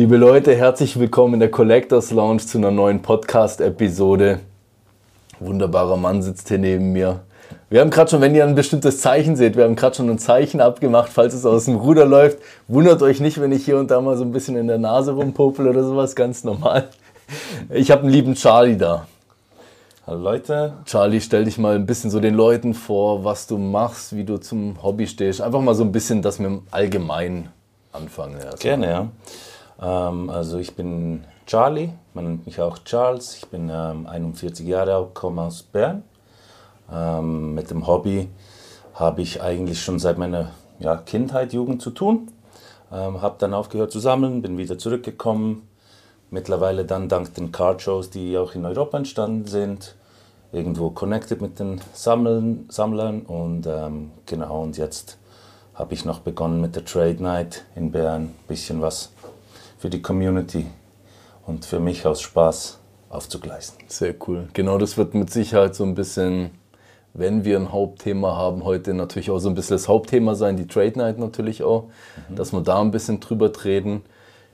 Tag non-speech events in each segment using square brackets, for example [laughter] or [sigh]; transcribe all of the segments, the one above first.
Liebe Leute, herzlich willkommen in der Collectors Lounge zu einer neuen Podcast-Episode. Wunderbarer Mann sitzt hier neben mir. Wir haben gerade schon, wenn ihr ein bestimmtes Zeichen seht, wir haben gerade schon ein Zeichen abgemacht, falls es aus dem Ruder läuft. Wundert euch nicht, wenn ich hier und da mal so ein bisschen in der Nase rumpopel oder sowas, ganz normal. Ich habe einen lieben Charlie da. Hallo Leute. Charlie, stell dich mal ein bisschen so den Leuten vor, was du machst, wie du zum Hobby stehst. Einfach mal so ein bisschen, dass wir allgemein anfangen. Also. Gerne, ja. Ähm, also ich bin Charlie, man nennt mich auch Charles. Ich bin ähm, 41 Jahre alt, komme aus Bern. Ähm, mit dem Hobby habe ich eigentlich schon seit meiner ja, Kindheit, Jugend zu tun. Ähm, habe dann aufgehört zu sammeln, bin wieder zurückgekommen. Mittlerweile dann dank den Card-Shows, die auch in Europa entstanden sind, irgendwo connected mit den Sammeln, Sammlern und ähm, genau und jetzt habe ich noch begonnen mit der Trade Night in Bern, bisschen was für die Community und für mich aus Spaß aufzugleisen. Sehr cool. Genau das wird mit Sicherheit so ein bisschen, wenn wir ein Hauptthema haben, heute natürlich auch so ein bisschen das Hauptthema sein, die Trade Night natürlich auch, mhm. dass wir da ein bisschen drüber treten.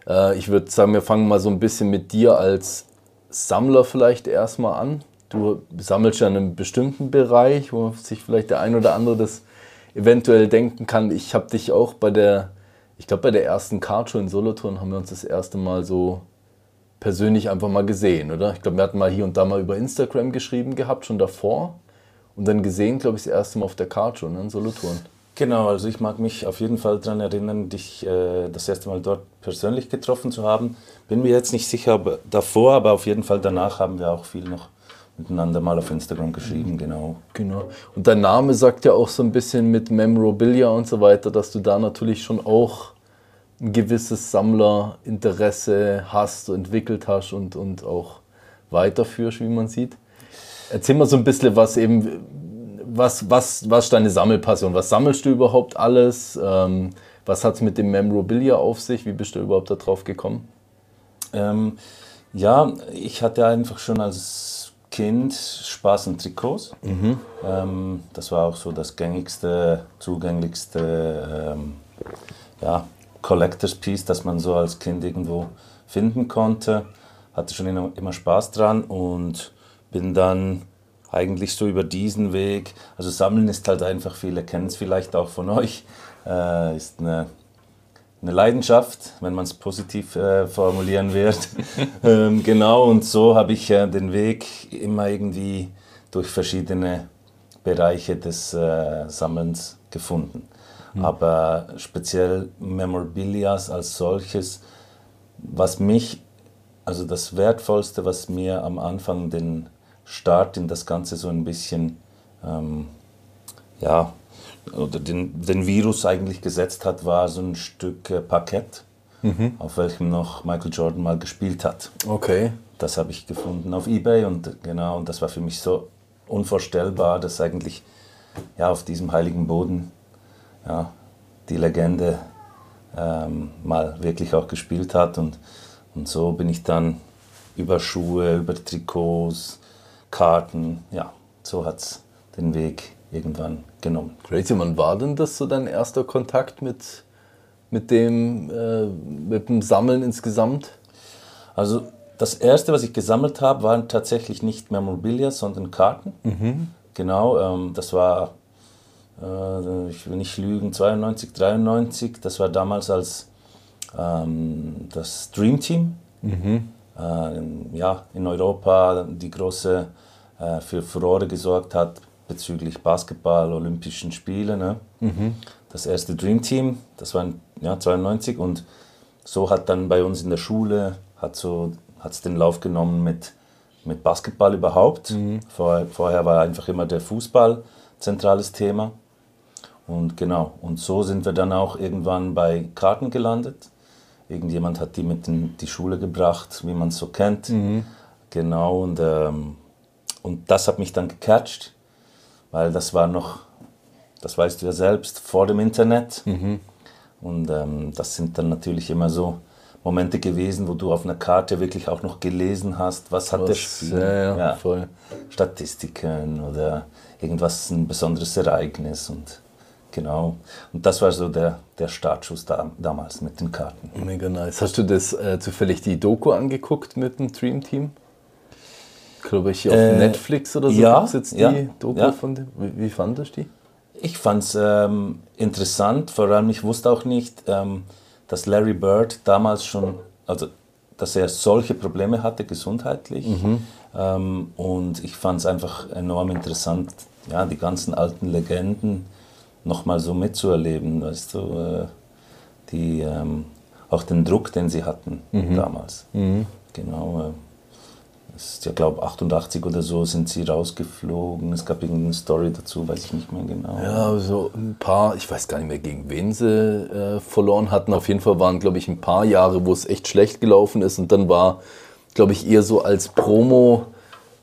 Äh, ich würde sagen, wir fangen mal so ein bisschen mit dir als Sammler vielleicht erstmal an. Du sammelst ja in einem bestimmten Bereich, wo sich vielleicht der ein oder andere das eventuell denken kann. Ich habe dich auch bei der ich glaube, bei der ersten Card-Show in Solothurn haben wir uns das erste Mal so persönlich einfach mal gesehen, oder? Ich glaube, wir hatten mal hier und da mal über Instagram geschrieben gehabt, schon davor. Und dann gesehen, glaube ich, das erste Mal auf der Card-Show ne, in Solothurn. Genau, also ich mag mich auf jeden Fall daran erinnern, dich äh, das erste Mal dort persönlich getroffen zu haben. Bin mir jetzt nicht sicher ob davor, aber auf jeden Fall danach haben wir auch viel noch miteinander mal auf Instagram geschrieben, mhm. genau. Genau. Und dein Name sagt ja auch so ein bisschen mit Memorabilia und so weiter, dass du da natürlich schon auch ein gewisses Sammlerinteresse hast, entwickelt hast und, und auch weiterführst, wie man sieht. Erzähl mal so ein bisschen, was eben, was, was, was ist deine Sammelpassion? Was sammelst du überhaupt alles? Ähm, was hat es mit dem Memorabilia auf sich? Wie bist du überhaupt darauf gekommen? Ähm, ja, ich hatte einfach schon als Kind Spaß an Trikots. Mhm. Ähm, das war auch so das gängigste, zugänglichste ähm, ja, Collectors Piece, das man so als Kind irgendwo finden konnte. Hatte schon immer Spaß dran und bin dann eigentlich so über diesen Weg, also Sammeln ist halt einfach, viele kennen es vielleicht auch von euch, äh, ist eine eine Leidenschaft, wenn man es positiv äh, formulieren wird. [laughs] ähm, genau, und so habe ich äh, den Weg immer irgendwie durch verschiedene Bereiche des äh, Sammelns gefunden. Mhm. Aber speziell Memorabilias als solches, was mich, also das Wertvollste, was mir am Anfang den Start in das Ganze so ein bisschen, ähm, ja, oder den, den Virus eigentlich gesetzt hat, war so ein Stück äh, Parkett, mhm. auf welchem noch Michael Jordan mal gespielt hat. Okay. Das habe ich gefunden auf Ebay und genau, und das war für mich so unvorstellbar, dass eigentlich ja, auf diesem heiligen Boden ja, die Legende ähm, mal wirklich auch gespielt hat. Und, und so bin ich dann über Schuhe, über Trikots, Karten, ja, so hat es den Weg irgendwann genommen. Crazy, wann war denn das so dein erster Kontakt mit, mit, dem, äh, mit dem Sammeln insgesamt? Also das erste, was ich gesammelt habe, waren tatsächlich nicht Memorabilia, sondern Karten. Mhm. Genau, ähm, das war, äh, ich will nicht lügen, 92, 93. Das war damals als ähm, das Dream Team. Mhm. Äh, ja, in Europa die große äh, für Furore gesorgt hat bezüglich Basketball, Olympischen Spiele. Ne? Mhm. Das erste Dream Team, das war ja, 92 und so hat dann bei uns in der Schule hat so hat's den Lauf genommen mit, mit Basketball überhaupt. Mhm. Vorher, vorher war einfach immer der Fußball zentrales Thema. Und genau, und so sind wir dann auch irgendwann bei Karten gelandet. Irgendjemand hat die mit in die Schule gebracht, wie man es so kennt. Genau, und, ähm, und das hat mich dann gecatcht, weil das war noch, das weißt du ja selbst, vor dem Internet. Und ähm, das sind dann natürlich immer so Momente gewesen, wo du auf einer Karte wirklich auch noch gelesen hast, was hat der Was- Spieler. ja, ja, voll. Statistiken oder irgendwas, ein besonderes Ereignis und genau. Und das war so der, der Startschuss da, damals mit den Karten. Mega nice. Hast du das äh, zufällig die Doku angeguckt mit dem Dream Team? Glaube ich, auf Äh, Netflix oder so ja, jetzt die ja, Doku ja. von dem. Wie, wie fandest du die? Ich fand es ähm, interessant, vor allem ich wusste auch nicht, ähm, dass Larry Bird damals schon, also dass er solche Probleme hatte gesundheitlich. Ähm, und ich fand es einfach enorm interessant, ja, die ganzen alten Legenden nochmal so mitzuerleben, weißt du, äh, die, ähm, auch den Druck, den sie hatten damals. Genau. Äh, es ist ja, glaube 88 oder so sind sie rausgeflogen. Es gab irgendeine Story dazu, weiß ich nicht mehr genau. Ja, so ein paar, ich weiß gar nicht mehr, gegen wen sie äh, verloren hatten. Auf jeden Fall waren, glaube ich, ein paar Jahre, wo es echt schlecht gelaufen ist. Und dann war, glaube ich, eher so als Promo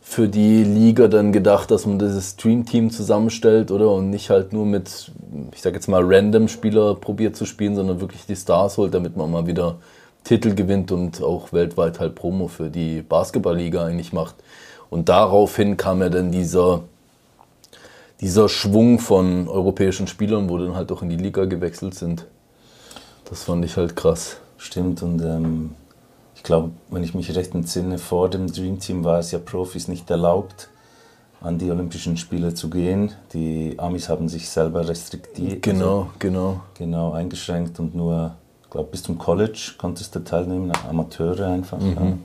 für die Liga dann gedacht, dass man dieses Stream-Team zusammenstellt, oder? Und nicht halt nur mit, ich sag jetzt mal, random Spieler probiert zu spielen, sondern wirklich die Stars holt, damit man mal wieder Titel gewinnt und auch weltweit halt Promo für die Basketballliga eigentlich macht. Und daraufhin kam ja dann dieser dieser Schwung von europäischen Spielern, wo dann halt auch in die Liga gewechselt sind. Das fand ich halt krass. Stimmt, und ähm, ich glaube, wenn ich mich recht entsinne, vor dem Dream Team war es ja Profis nicht erlaubt, an die Olympischen Spiele zu gehen. Die Amis haben sich selber restriktiert, Genau, genau. also, genau eingeschränkt und nur, ich glaube, bis zum College konntest du teilnehmen, Amateure einfach. Mhm. Ja.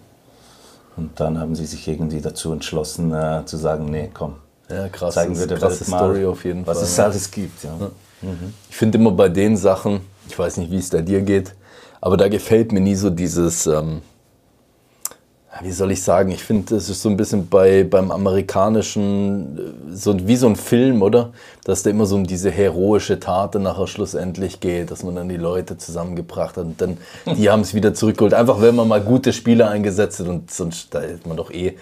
Und dann haben sie sich irgendwie dazu entschlossen, äh, zu sagen, nee, komm, Ja, krass. zeigen wir der krasse Welt mal, Story auf jeden was Fall. es ja. alles gibt. Ja. Ich finde immer bei den Sachen, ich weiß nicht, wie es da dir geht, aber da gefällt mir nie so dieses, ähm, wie soll ich sagen, ich finde, das ist so ein bisschen bei, beim amerikanischen, äh, so, wie so ein Film, oder? Dass da immer so um diese heroische Tat dann nachher schlussendlich geht, dass man dann die Leute zusammengebracht hat und dann, die [laughs] haben es wieder zurückgeholt. Einfach, wenn man mal gute Spieler eingesetzt hat und sonst, da hätte man doch eh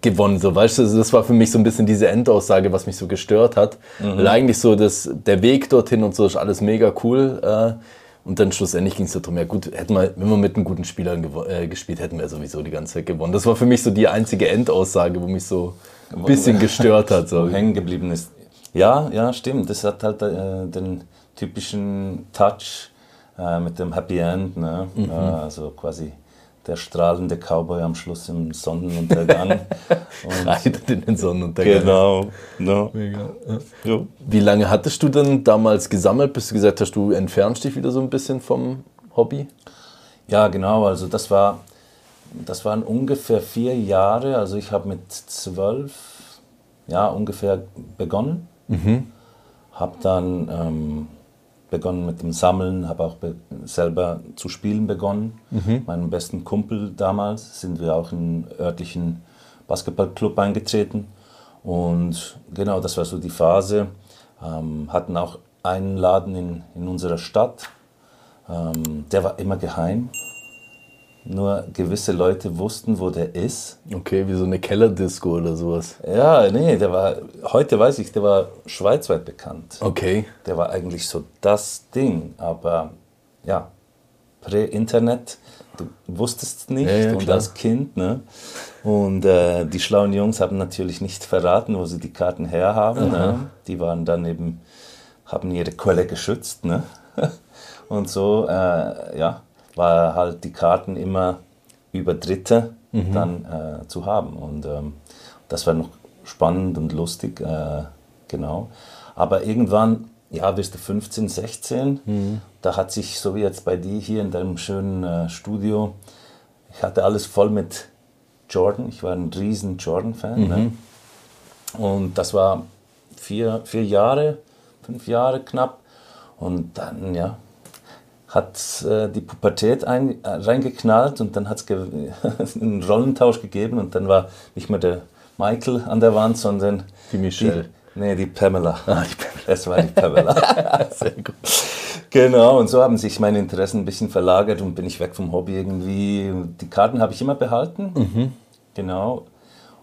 gewonnen. So, weißt du, das war für mich so ein bisschen diese Endaussage, was mich so gestört hat. Weil eigentlich so das, der Weg dorthin und so ist alles mega cool. Äh, und dann schlussendlich ging es darum, ja gut, hätten wir, wenn wir mit einem guten Spielern gewo- äh, gespielt, hätten wir sowieso die ganze Zeit gewonnen. Das war für mich so die einzige Endaussage, wo mich so ein bisschen gestört hat. So. hängen geblieben ist. Ja, ja, stimmt. Das hat halt äh, den typischen Touch äh, mit dem Happy End. Ne? Mhm. Äh, also quasi der strahlende Cowboy am Schluss im Sonnenuntergang. [laughs] Und Reitet in den Sonnenuntergang. genau. No. Mega. Jo. Wie lange hattest du denn damals gesammelt, bis du gesagt hast, du entfernst dich wieder so ein bisschen vom Hobby? Ja, genau. Also das war, das waren ungefähr vier Jahre. Also ich habe mit zwölf, ja ungefähr begonnen. Habe dann ähm, begonnen mit dem Sammeln, habe auch be selber zu spielen begonnen. Meinem besten Kumpel damals sind wir auch in einen örtlichen Basketballclub eingetreten. Und genau, das war so die Phase. Ähm, hatten auch einen Laden in, in unserer Stadt. Ähm, der war immer geheim. Nur gewisse Leute wussten, wo der ist. Okay, wie so eine Kellerdisco oder sowas. Ja, nee, der war, heute weiß ich, der war schweizweit bekannt. Okay. Der war eigentlich so das Ding, aber ja, Prä-Internet, du wusstest nicht Ja, ja, und als Kind, ne? Und äh, die schlauen Jungs haben natürlich nicht verraten, wo sie die Karten herhaben. Ne? Die waren dann eben, haben ihre Quelle geschützt, ne? [laughs] Und so, äh, ja, war halt die Karten immer über Dritte dann äh, zu haben. Und ähm, das war noch spannend und lustig, äh, genau. Aber irgendwann, ja, wirst du 15, 16, da hat sich, so wie jetzt bei dir hier in deinem schönen äh, Studio, ich hatte alles voll mit Jordan. Ich war ein riesen Jordan-Fan. Ne? Und das war vier, vier Jahre, fünf Jahre knapp. Und dann, ja, hat äh, die Pubertät ein, äh, reingeknallt und dann hat es [laughs] einen Rollentausch gegeben und dann war nicht mehr der Michael an der Wand, sondern Die Michelle. Nee, die Pamela. Ah, die Pamela. Es war die Pamela. [laughs] Sehr gut. Genau, und so haben sich meine Interessen ein bisschen verlagert und bin ich weg vom Hobby irgendwie. Die Karten habe ich immer behalten. Mhm. Genau.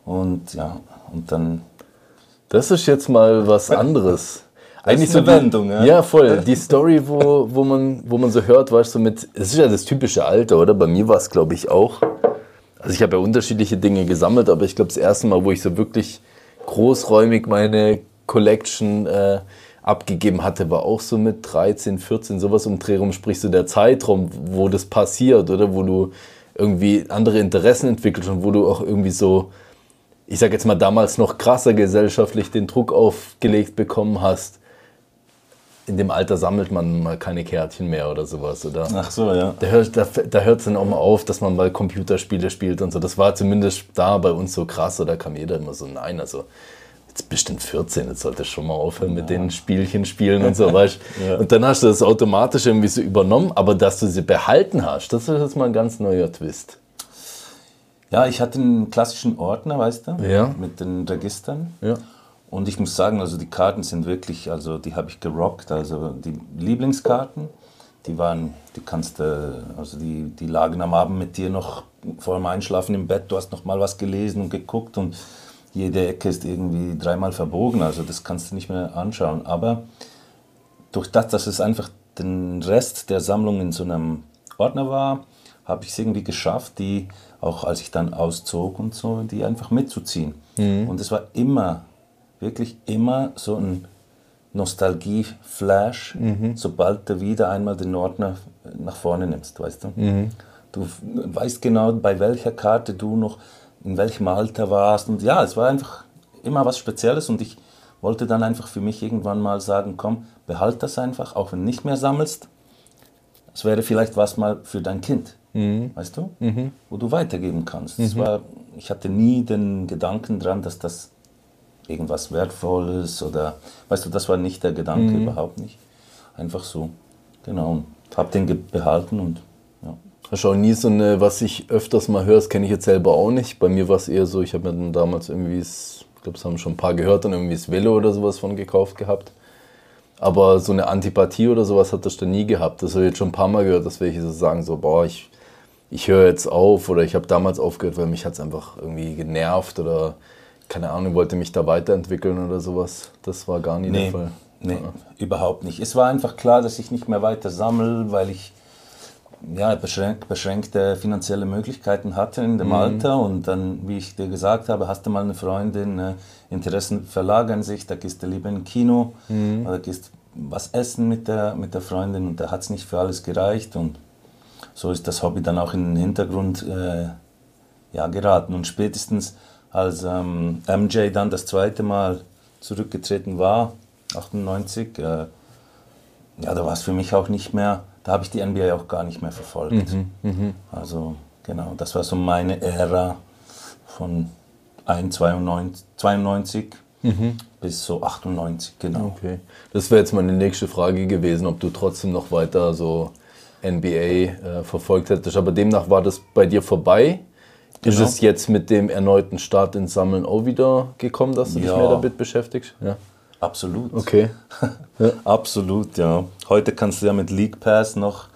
Und ja, und dann. Das ist jetzt mal was anderes. Eigentlich so eine Wendung, ja. Ja, voll. Die Story, wo, wo, man, wo man so hört, weißt du, mit. Es ist ja das typische Alter, oder? Bei mir war es, glaube ich, auch. Also, ich habe ja unterschiedliche Dinge gesammelt, aber ich glaube, das erste Mal, wo ich so wirklich großräumig meine Collection äh, abgegeben hatte, war auch so mit 13, 14, sowas um Dreh rum. Sprich, so der Zeitraum, wo das passiert, oder? Wo du irgendwie andere Interessen entwickelst und wo du auch irgendwie so ich sag jetzt mal, damals noch krasser gesellschaftlich den Druck aufgelegt bekommen hast, in dem Alter sammelt man mal keine Kärtchen mehr oder sowas, oder? Ach so, ja. Da hört da, da hört's dann auch mal auf, dass man mal Computerspiele spielt und so. Das war zumindest da bei uns so krass, oder kam jeder immer so, nein, also jetzt bist du 14, jetzt solltest du schon mal aufhören mit den Spielchen spielen und so, [laughs] weißt Ja. Und dann hast du das automatisch irgendwie so übernommen, aber dass du sie behalten hast, das ist jetzt mal ein ganz neuer Twist. Ja, ich hatte einen klassischen Ordner, weißt du? Ja. Mit den Registern. Ja. Und ich muss sagen, also die Karten sind wirklich, also die habe ich gerockt. Also die Lieblingskarten, die waren, die kannst du, also die, die lagen am Abend mit dir noch vor dem Einschlafen im Bett. Du hast noch mal was gelesen und geguckt und jede Ecke ist irgendwie dreimal verbogen. Also das kannst du nicht mehr anschauen. Aber durch das, dass es einfach den Rest der Sammlung in so einem Ordner war, habe ich es irgendwie geschafft, die, auch als ich dann auszog und so, die einfach mitzuziehen. Und es war immer, wirklich immer so ein Nostalgie-Flash, sobald du wieder einmal den Ordner nach vorne nimmst, weißt du? Du f- weißt genau, bei welcher Karte du noch, in welchem Alter warst. Und ja, es war einfach immer was Spezielles und ich wollte dann einfach für mich irgendwann mal sagen, komm, behalt das einfach, auch wenn du nicht mehr sammelst. Es wäre vielleicht was mal für dein Kind, weißt du, wo du weitergeben kannst. Es war, ich hatte nie den Gedanken dran, dass das irgendwas Wertvolles oder, weißt du, das war nicht der Gedanke, überhaupt nicht. Einfach so, genau. Und hab den behalten und ja. Auch nie so eine, was ich öfters mal höre, das kenne ich jetzt selber auch nicht. Bei mir war es eher so, ich habe mir dann damals irgendwie, ich glaube, es haben schon ein paar gehört, dann irgendwie das Velo oder sowas von gekauft gehabt. Aber so eine Antipathie oder sowas hat das dann nie gehabt. Das habe ich jetzt schon ein paar Mal gehört, dass welche so sagen, so, boah, ich, ich höre jetzt auf oder ich habe damals aufgehört, weil mich hat es einfach irgendwie genervt oder keine Ahnung, wollte mich da weiterentwickeln oder sowas. Das war gar nie der Nee, Fall. nee überhaupt nicht. Es war einfach klar, dass ich nicht mehr weiter sammle, weil ich ja, beschränk, beschränkte finanzielle Möglichkeiten hatte in dem Alter. Und dann, wie ich dir gesagt habe, hast du mal eine Freundin, äh, Interessen verlagern sich, da gehst du lieber in Kino oder gehst was essen mit der, mit der Freundin und da hat es nicht für alles gereicht. Und so ist das Hobby dann auch in den Hintergrund äh, ja, geraten. Und spätestens als ähm, MJ dann das zweite Mal zurückgetreten war, 98, äh, ja, da war es für mich auch nicht mehr, da habe ich die NBA auch gar nicht mehr verfolgt. Also genau, das war so meine Ära von 1, 92, 92 bis so 98, genau. Okay. Das wäre jetzt meine nächste Frage gewesen, ob du trotzdem noch weiter so NBA äh, verfolgt hättest. Aber demnach war das bei dir vorbei. Ist Genau. es jetzt mit dem erneuten Start ins Sammeln auch wieder gekommen, dass du dich Ja. mehr damit beschäftigst? Ja. Absolut. Okay. [laughs] Absolut, ja. Heute kannst du ja mit League Pass noch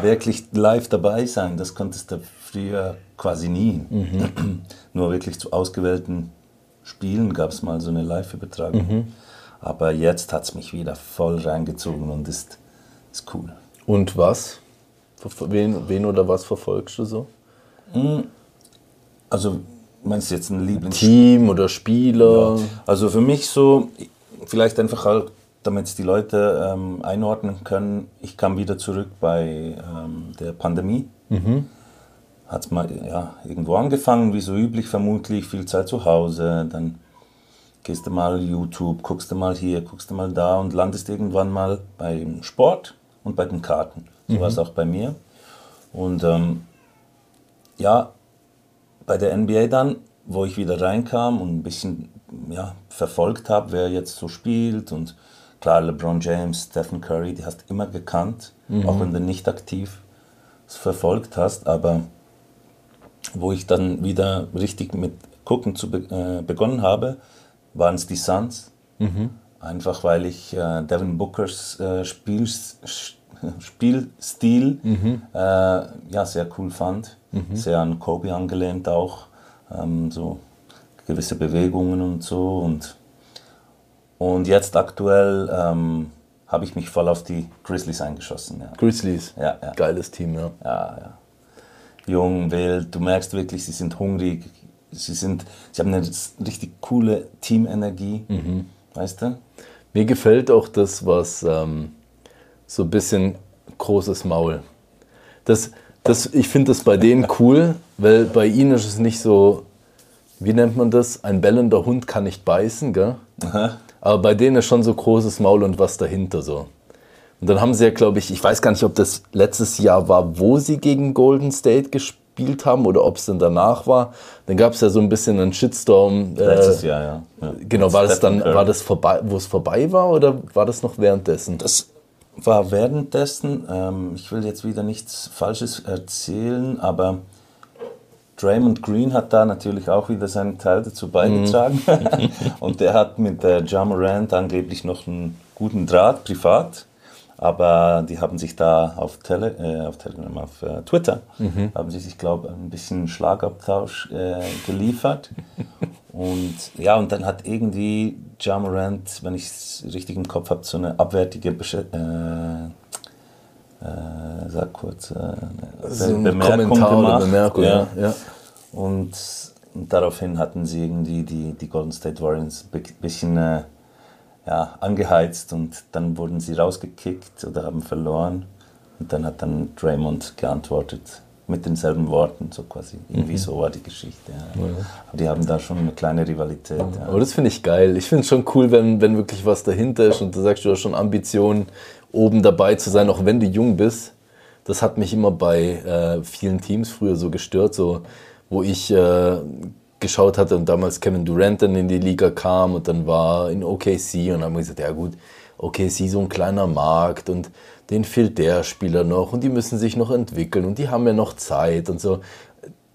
wirklich live dabei sein. Das konntest du früher quasi nie. [clears throat] Nur wirklich zu ausgewählten Spielen gab es mal so eine Live-Übertragung. Aber jetzt hat es mich wieder voll reingezogen und ist, ist cool. Und was? Wen, wen oder was verfolgst du so? Also meinst du jetzt ein Lieblings... Team oder Spieler? Also für mich so, vielleicht einfach halt, damit es die Leute ähm, einordnen können, ich kam wieder zurück bei ähm, der Pandemie. Hat es mal ja, irgendwo angefangen, wie so üblich vermutlich, viel Zeit zu Hause, dann gehst du mal YouTube, guckst du mal hier, guckst du mal da und landest irgendwann mal beim Sport und bei den Karten. So war es auch bei mir. Und ähm, ja, bei der NBA dann, wo ich wieder reinkam und ein bisschen ja, verfolgt habe, wer jetzt so spielt und klar, LeBron James, Stephen Curry, die hast du immer gekannt, auch wenn du nicht aktiv verfolgt hast, aber wo ich dann wieder richtig mit gucken zu be äh, begonnen habe, waren es die Suns. Einfach weil ich äh, Devin Bookers äh, Spiel, [laughs] Spielstil äh, ja, sehr cool fand. Sehr an Kobe angelehnt auch. Ähm, so gewisse Bewegungen und so. Und, und jetzt aktuell ähm, habe ich mich voll auf die Grizzlies eingeschossen. Ja. Grizzlies. Ja, ja. Geiles Team, ja. Ja, ja. Jung, wild, du merkst wirklich, sie sind hungrig, sie, sind, sie haben eine richtig coole Teamenergie, weißt du? Mir gefällt auch das, was ähm, so ein bisschen großes Maul. Das, das, ich finde das bei denen cool, weil bei ihnen ist es nicht so, wie nennt man das? Ein bellender Hund kann nicht beißen, gell? Aber bei denen ist schon so großes Maul und was dahinter so. Und dann haben sie ja, glaube ich, ich weiß gar nicht, ob das letztes Jahr war, wo sie gegen Golden State gespielt haben oder ob es dann danach war. Dann gab es ja so ein bisschen einen Shitstorm. äh, Letztes Jahr, ja. ja. Genau, war das dann, war das vorbei, wo es vorbei war oder war das noch währenddessen? Das war währenddessen, ähm, ich will jetzt wieder nichts Falsches erzählen, aber Draymond Green hat da natürlich auch wieder seinen Teil dazu beigetragen. [laughs] Und der hat mit äh, Ja Morant angeblich noch einen guten Draht, privat. Aber die haben sich da auf, Tele, äh, auf Telegram, auf äh, Twitter, haben sie sich, glaube ich, ein bisschen Schlagabtausch äh, geliefert. Und ja, und dann hat irgendwie Ja Morant, wenn ich es richtig im Kopf habe, so eine abwertige Besch äh, äh, sag kurz, äh, So ein Kommentar oder Bemerkung, ja. ja. Und, und daraufhin hatten sie irgendwie die, die Golden State Warriors ein bisschen äh, ja, angeheizt und dann wurden sie rausgekickt oder haben verloren. Und dann hat dann Draymond geantwortet mit denselben Worten, so quasi. Irgendwie so war die Geschichte. Ja. Aber die haben da schon eine kleine Rivalität. Ja. Aber das finde ich geil. Ich finde es schon cool, wenn, wenn wirklich was dahinter ist und du sagst, du hast schon Ambitionen, oben dabei zu sein, auch wenn du jung bist. Das hat mich immer bei äh, vielen Teams früher so gestört, so wo ich äh, geschaut hatte und damals Kevin Durant dann in die Liga kam und dann war in OKC und dann haben wir gesagt, ja gut, OKC so ein kleiner Markt und denen fehlt der Spieler noch und die müssen sich noch entwickeln und die haben ja noch Zeit und so.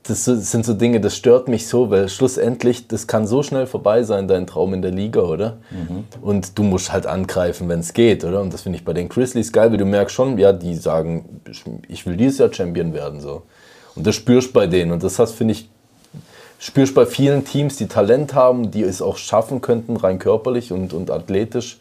Das sind so Dinge, das stört mich so, weil schlussendlich, das kann so schnell vorbei sein, dein Traum in der Liga, oder? Und du musst halt angreifen, wenn es geht, oder? Und das finde ich bei den Grizzlies geil, weil du merkst schon, ja, die sagen, ich will dieses Jahr Champion werden, so. Und das spürst bei denen und das hast, finde ich, spürst bei vielen Teams, die Talent haben, die es auch schaffen könnten, rein körperlich und, und athletisch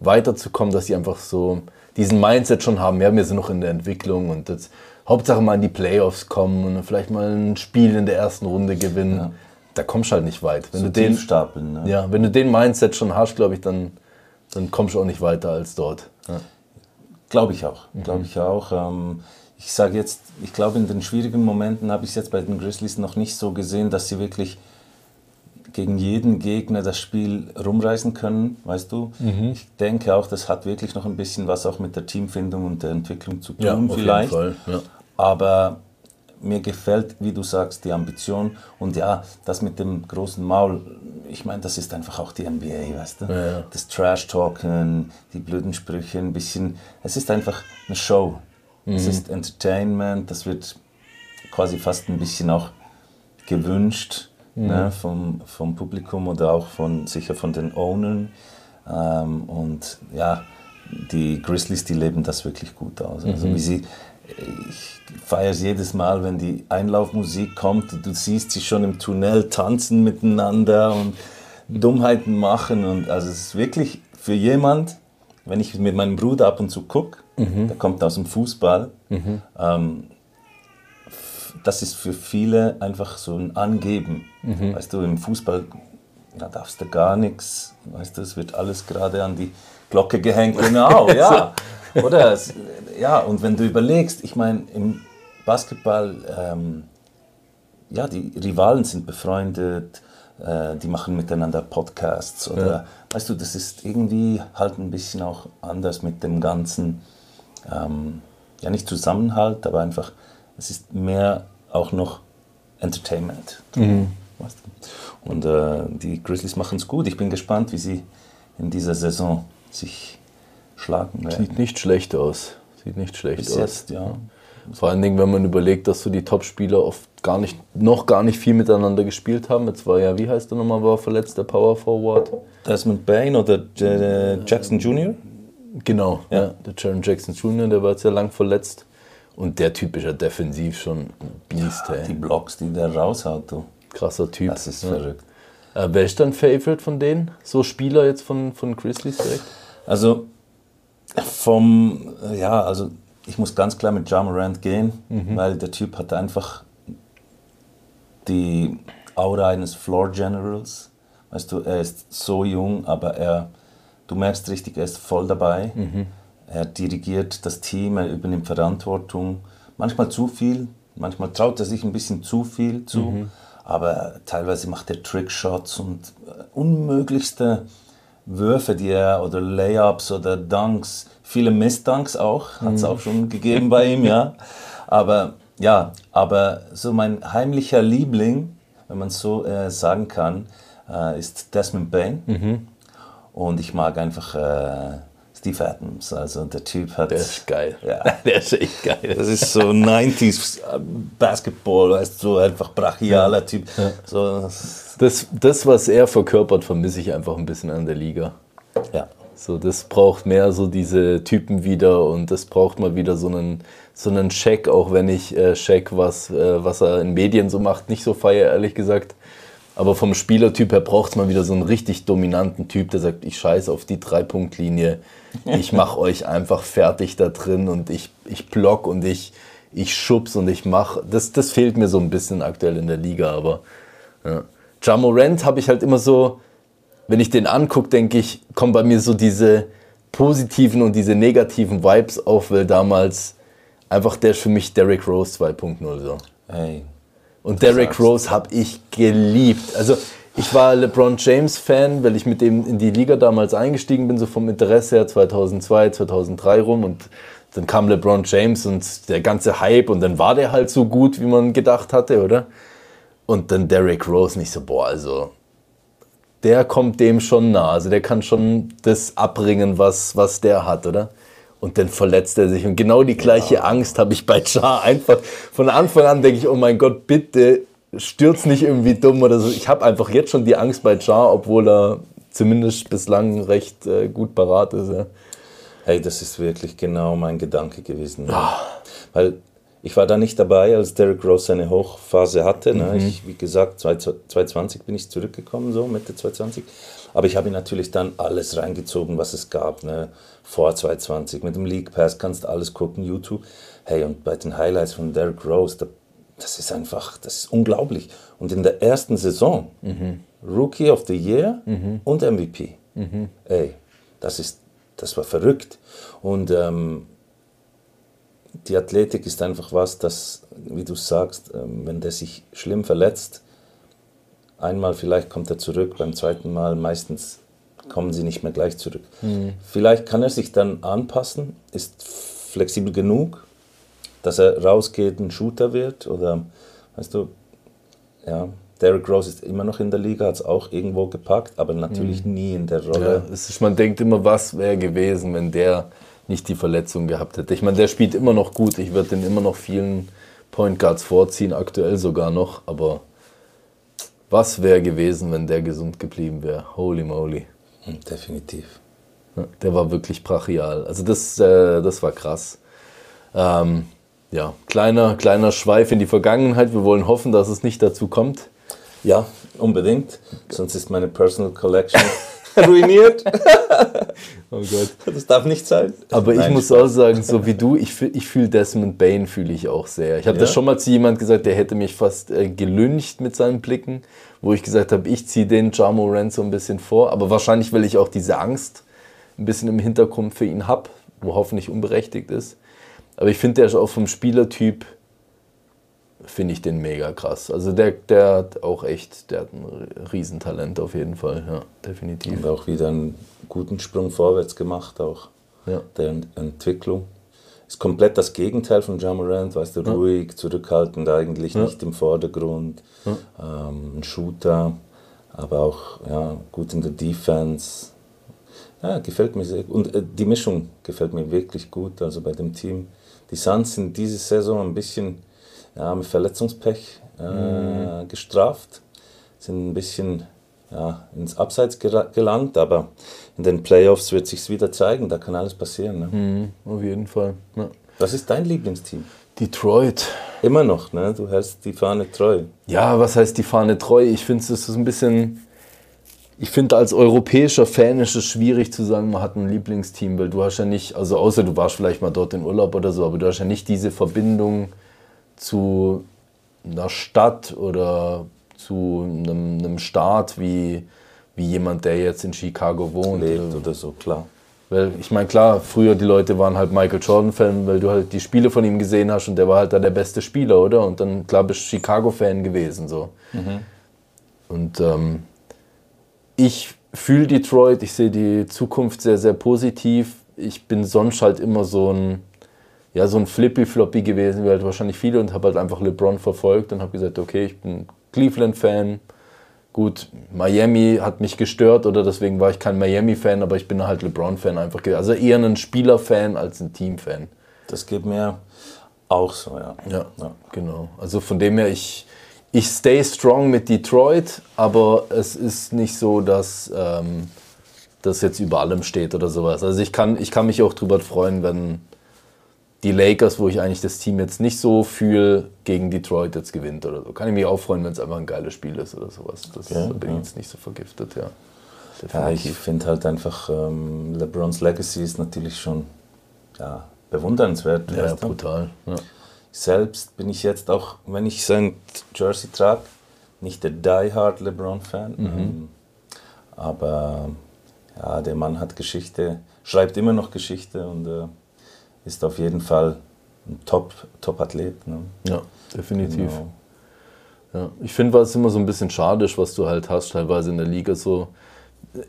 weiterzukommen, dass sie einfach so diesen Mindset schon haben, ja, wir sind noch in der Entwicklung und jetzt Hauptsache mal in die Playoffs kommen und vielleicht mal ein Spiel in der ersten Runde gewinnen. Da kommst du halt nicht weit. Wenn, So du den, Tiefstapeln. Ne? ja, wenn du den Mindset schon hast, glaube ich, dann, dann kommst du auch nicht weiter als dort. Ja. Glaube ich auch. Glaube ich auch. Ähm, ich sage jetzt, ich glaube, in den schwierigen Momenten habe ich es jetzt bei den Grizzlies noch nicht so gesehen, dass sie wirklich gegen jeden Gegner das Spiel rumreißen können, weißt du. Ich denke auch, das hat wirklich noch ein bisschen was auch mit der Teamfindung und der Entwicklung zu tun, vielleicht. Fall. Ja. Aber mir gefällt, wie du sagst, die Ambition und ja, das mit dem großen Maul, ich meine, das ist einfach auch die NBA, weißt du? ja. Das Trash-Talken, die blöden Sprüche, ein bisschen, es ist einfach eine Show. Es ist Entertainment, das wird quasi fast ein bisschen auch gewünscht ne, vom, vom Publikum oder auch von, sicher von den Ownern. Ähm, und ja, die Grizzlies, die leben das wirklich gut aus. Also wie sie, ich feiere es jedes Mal, wenn die Einlaufmusik kommt du siehst sie schon im Tunnel tanzen miteinander und Dummheiten machen. Und also es ist wirklich für jemand, wenn ich mit meinem Bruder ab und zu gucke, der kommt aus dem Fußball, ähm, das ist für viele einfach so ein Angeben. Weißt du, im Fußball da darfst du gar nichts, weißt du, es wird alles gerade an die Glocke gehängt, [laughs] genau, ja. Oder? Es, ja, und wenn du überlegst, ich meine, im Basketball, ähm, ja, die Rivalen sind befreundet, äh, die machen miteinander Podcasts oder, weißt du, das ist irgendwie halt ein bisschen auch anders mit dem ganzen, ähm, ja, nicht Zusammenhalt, aber einfach, es ist mehr auch noch Entertainment. Weißt du? Und äh, die Grizzlies machen es gut. Ich bin gespannt, wie sie in dieser Saison sich schlagen werden. Sieht nicht schlecht aus. Sieht nicht schlecht Bis aus. jetzt, ja. Vor allen Dingen, wenn man überlegt, dass so die Top-Spieler oft gar nicht, noch gar nicht viel miteinander gespielt haben. Jetzt war ja, wie heißt der nochmal, war verletzt, der Power Forward? Desmond Bain oder J Jackson Jr.? Genau, ja. ja. Der Jaron Jackson Jr., der war jetzt ja lang verletzt. Und der Typ ist ja defensiv schon ein Biest. Ja, die Blocks, die der raushaut, du. Krasser Typ. Das ist verrückt. Äh, wer ist dein Favorite von denen? So Spieler jetzt von, von Grizzlies direkt? Also vom, ja, also ich muss ganz klar mit Ja Morant gehen, mhm. weil der Typ hat einfach die Aura eines Floor Generals. Weißt du, er ist so jung, aber er, du merkst richtig, er ist voll dabei. Mhm. Er dirigiert das Team, er übernimmt Verantwortung. Manchmal zu viel, manchmal traut er sich ein bisschen zu viel zu, mhm. aber teilweise macht er Trickshots und äh, unmöglichste Würfe, die er oder Layups oder Dunks, viele Miss-Dunks auch, hat es mhm. auch schon gegeben bei ihm, ja. Aber ja, aber so mein heimlicher Liebling, wenn man so äh, sagen kann, äh, ist Desmond Bain. Mhm. Und ich mag einfach äh, Steve Adams. Also der Typ hat. Der ist geil. Ja. [laughs] Der ist echt geil. Das ist so 90s Basketball, weißt du, so einfach brachialer Typ. Ja. So. Das, das, was er verkörpert, vermisse ich einfach ein bisschen an der Liga. Ja. So, das braucht mehr so diese Typen wieder und das braucht mal wieder so einen, so einen Check, auch wenn ich äh, Check, was, äh, was er in Medien so macht, nicht so feier, ehrlich gesagt. Aber vom Spielertyp her braucht es mal wieder so einen richtig dominanten Typ, der sagt, ich scheiße auf die Drei-Punkt-Linie, ich mache [laughs] euch einfach fertig da drin und ich, ich block und ich, ich schubs und ich mache. Das, das fehlt mir so ein bisschen aktuell in der Liga, aber ja. Jamorant habe ich halt immer so, wenn ich den angucke, denke ich, kommen bei mir so diese positiven und diese negativen Vibes auf, weil damals einfach der ist für mich Derrick Rose 2.0 so. Hey, und Derrick Rose habe ich geliebt. Also ich war LeBron James Fan, weil ich mit dem in die Liga damals eingestiegen bin, so vom Interesse her 2002, 2003 rum und dann kam LeBron James und der ganze Hype und dann war der halt so gut, wie man gedacht hatte, oder? Und dann Derrick Rose nicht so, boah, also der kommt dem schon nah, also der kann schon das abbringen, was, was der hat, oder? Und dann verletzt er sich. Und genau die gleiche ja. Angst habe ich bei Char. Einfach von Anfang an denke ich, oh mein Gott, bitte stürz nicht irgendwie dumm oder so. Ich habe einfach jetzt schon die Angst bei Char, obwohl er zumindest bislang recht äh, gut parat ist. Ja. Hey, das ist wirklich genau mein Gedanke gewesen. Ne? Weil ich war da nicht dabei, als Derrick Rose seine Hochphase hatte. Ne? Mhm. Ich, wie gesagt, 2020 bin ich zurückgekommen, so Mitte 2020. Aber ich habe natürlich dann alles reingezogen, was es gab. Ne? Vor 2020 mit dem League Pass kannst du alles gucken, YouTube. Hey, und bei den Highlights von Derrick Rose, das ist einfach, das ist unglaublich. Und in der ersten Saison, mhm. Rookie of the Year mhm. und MVP. Mhm. Ey, das, ist, das war verrückt. Und ähm, die Athletik ist einfach was, das, wie du sagst, ähm, wenn der sich schlimm verletzt, einmal vielleicht kommt er zurück, beim zweiten Mal meistens kommen sie nicht mehr gleich zurück. Mhm. Vielleicht kann er sich dann anpassen, ist flexibel genug, dass er rausgeht, ein Shooter wird oder, weißt du, ja, Derrick Rose ist immer noch in der Liga, hat es auch irgendwo gepackt, aber natürlich mhm. nie in der Rolle. Ja, ist, man denkt immer, was wäre gewesen, wenn der nicht die Verletzung gehabt hätte. Ich meine, der spielt immer noch gut. Ich würde den immer noch vielen Point Guards vorziehen, aktuell sogar noch. Aber was wäre gewesen, wenn der gesund geblieben wäre? Holy moly. Hm, definitiv. der war wirklich brachial. Also das, äh, das war krass. Ähm, ja, kleiner, kleiner Schweif in die Vergangenheit. Wir wollen hoffen, dass es nicht dazu kommt. Ja, unbedingt. Sonst ist meine Personal Collection [laughs] [laughs] ruiniert. [laughs] oh Gott. Das darf nicht sein. Aber Nein, ich muss auch sagen, so wie du, ich, ich fühle Desmond Bain fühle ich auch sehr. Ich habe ja? das schon mal zu jemand gesagt, der hätte mich fast äh, gelüncht mit seinen Blicken, wo ich gesagt habe, ich ziehe den Jamo Rand so ein bisschen vor. Aber wahrscheinlich, weil ich auch diese Angst ein bisschen im Hintergrund für ihn habe, wo hoffentlich unberechtigt ist. Aber ich finde, der ist auch vom Spielertyp finde ich den mega krass. Also der, der hat auch echt, der hat ein Riesentalent auf jeden Fall, ja, definitiv. Und auch wieder einen guten Sprung vorwärts gemacht, auch ja. der Entwicklung. Ist komplett das Gegenteil von Jamarant, weißt du, ja. ruhig, zurückhaltend, eigentlich ja. nicht im Vordergrund. Ähm, ein Shooter, aber auch ja, gut in der Defense. Ja, gefällt mir sehr. Und äh, die Mischung gefällt mir wirklich gut, also bei dem Team die Suns sind diese Saison ein bisschen ja, mit Verletzungspech äh, mhm. gestraft, sind ein bisschen ja, ins Abseits gelangt, aber in den Playoffs wird sich wieder zeigen, da kann alles passieren. Ne? Mhm, auf jeden Fall. Ja. Was ist dein Lieblingsteam? Detroit. Immer noch, ne? Du hältst die Fahne treu. Ja, was heißt die Fahne treu? Ich finde es ist ein bisschen. Ich finde, als europäischer Fan ist es schwierig zu sagen, man hat ein Lieblingsteam, weil du hast ja nicht, also außer du warst vielleicht mal dort in Urlaub oder so, aber du hast ja nicht diese Verbindung zu einer Stadt oder zu einem, einem Staat wie, wie jemand, der jetzt in Chicago wohnt. Lebt oder so, klar. Weil ich meine, klar, früher die Leute waren halt Michael Jordan-Fan, weil du halt die Spiele von ihm gesehen hast und der war halt da der beste Spieler, oder? Und dann, klar, bist du Chicago-Fan gewesen. So. Mhm. Und ähm, ich fühle Detroit, ich sehe die Zukunft sehr, sehr positiv. Ich bin sonst halt immer so ein, ja, so ein Flippy-Floppy gewesen, wie halt wahrscheinlich viele, und habe halt einfach LeBron verfolgt und habe gesagt, okay, ich bin Cleveland-Fan Gut, Miami hat mich gestört oder deswegen war ich kein Miami-Fan, aber ich bin halt LeBron-Fan einfach. Also eher ein Spieler-Fan als ein Team-Fan. Das geht mir auch so, ja. ja. Ja, genau. Also von dem her, ich, ich stay strong mit Detroit, aber es ist nicht so, dass ähm, das jetzt über allem steht oder sowas. Also ich kann, ich kann mich auch drüber freuen, wenn die Lakers, wo ich eigentlich das Team jetzt nicht so fühle, gegen Detroit jetzt gewinnt oder so. Kann ich mich auch freuen, wenn es einfach ein geiles Spiel ist oder sowas. Das ja, bin ich jetzt nicht so vergiftet, ja. Ja, ich finde halt einfach, ähm, LeBrons Legacy ist natürlich schon ja, bewundernswert. Ja, brutal. Ja. Selbst bin ich jetzt auch, wenn ich sein Jersey trage, nicht der Die-Hard LeBron-Fan. Mhm. Ähm, aber ja, der Mann hat Geschichte, schreibt immer noch Geschichte und äh, ist auf jeden Fall ein Top-Athlet. Top ne? Ja, definitiv. Genau. Ja, ich finde, was immer so ein bisschen schade ist, was du halt hast, teilweise in der Liga so.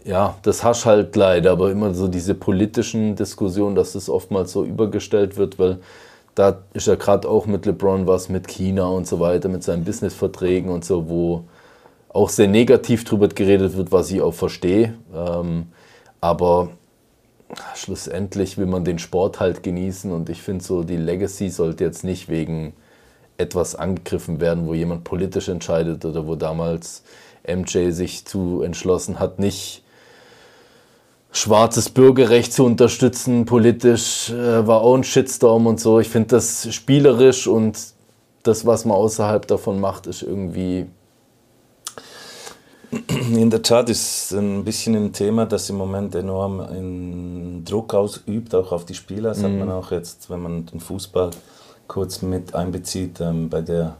Ja, das hast halt leider, aber immer so diese politischen Diskussionen, dass das oftmals so übergestellt wird, weil da ist ja gerade auch mit LeBron was mit China und so weiter, mit seinen Businessverträgen und so, wo auch sehr negativ drüber geredet wird, was ich auch verstehe. Ähm, aber schlussendlich will man den Sport halt genießen und ich finde so, die Legacy sollte jetzt nicht wegen etwas angegriffen werden, wo jemand politisch entscheidet oder wo damals MJ sich zu entschlossen hat, nicht schwarzes Bürgerrecht zu unterstützen, politisch äh, war auch ein Shitstorm und so. Ich finde das spielerisch und das, was man außerhalb davon macht, ist irgendwie in der Tat ist ein bisschen ein Thema, das im Moment enorm Druck ausübt, auch auf die Spieler. Das mhm. hat man auch jetzt, wenn man den Fußball kurz mit einbezieht, ähm, bei der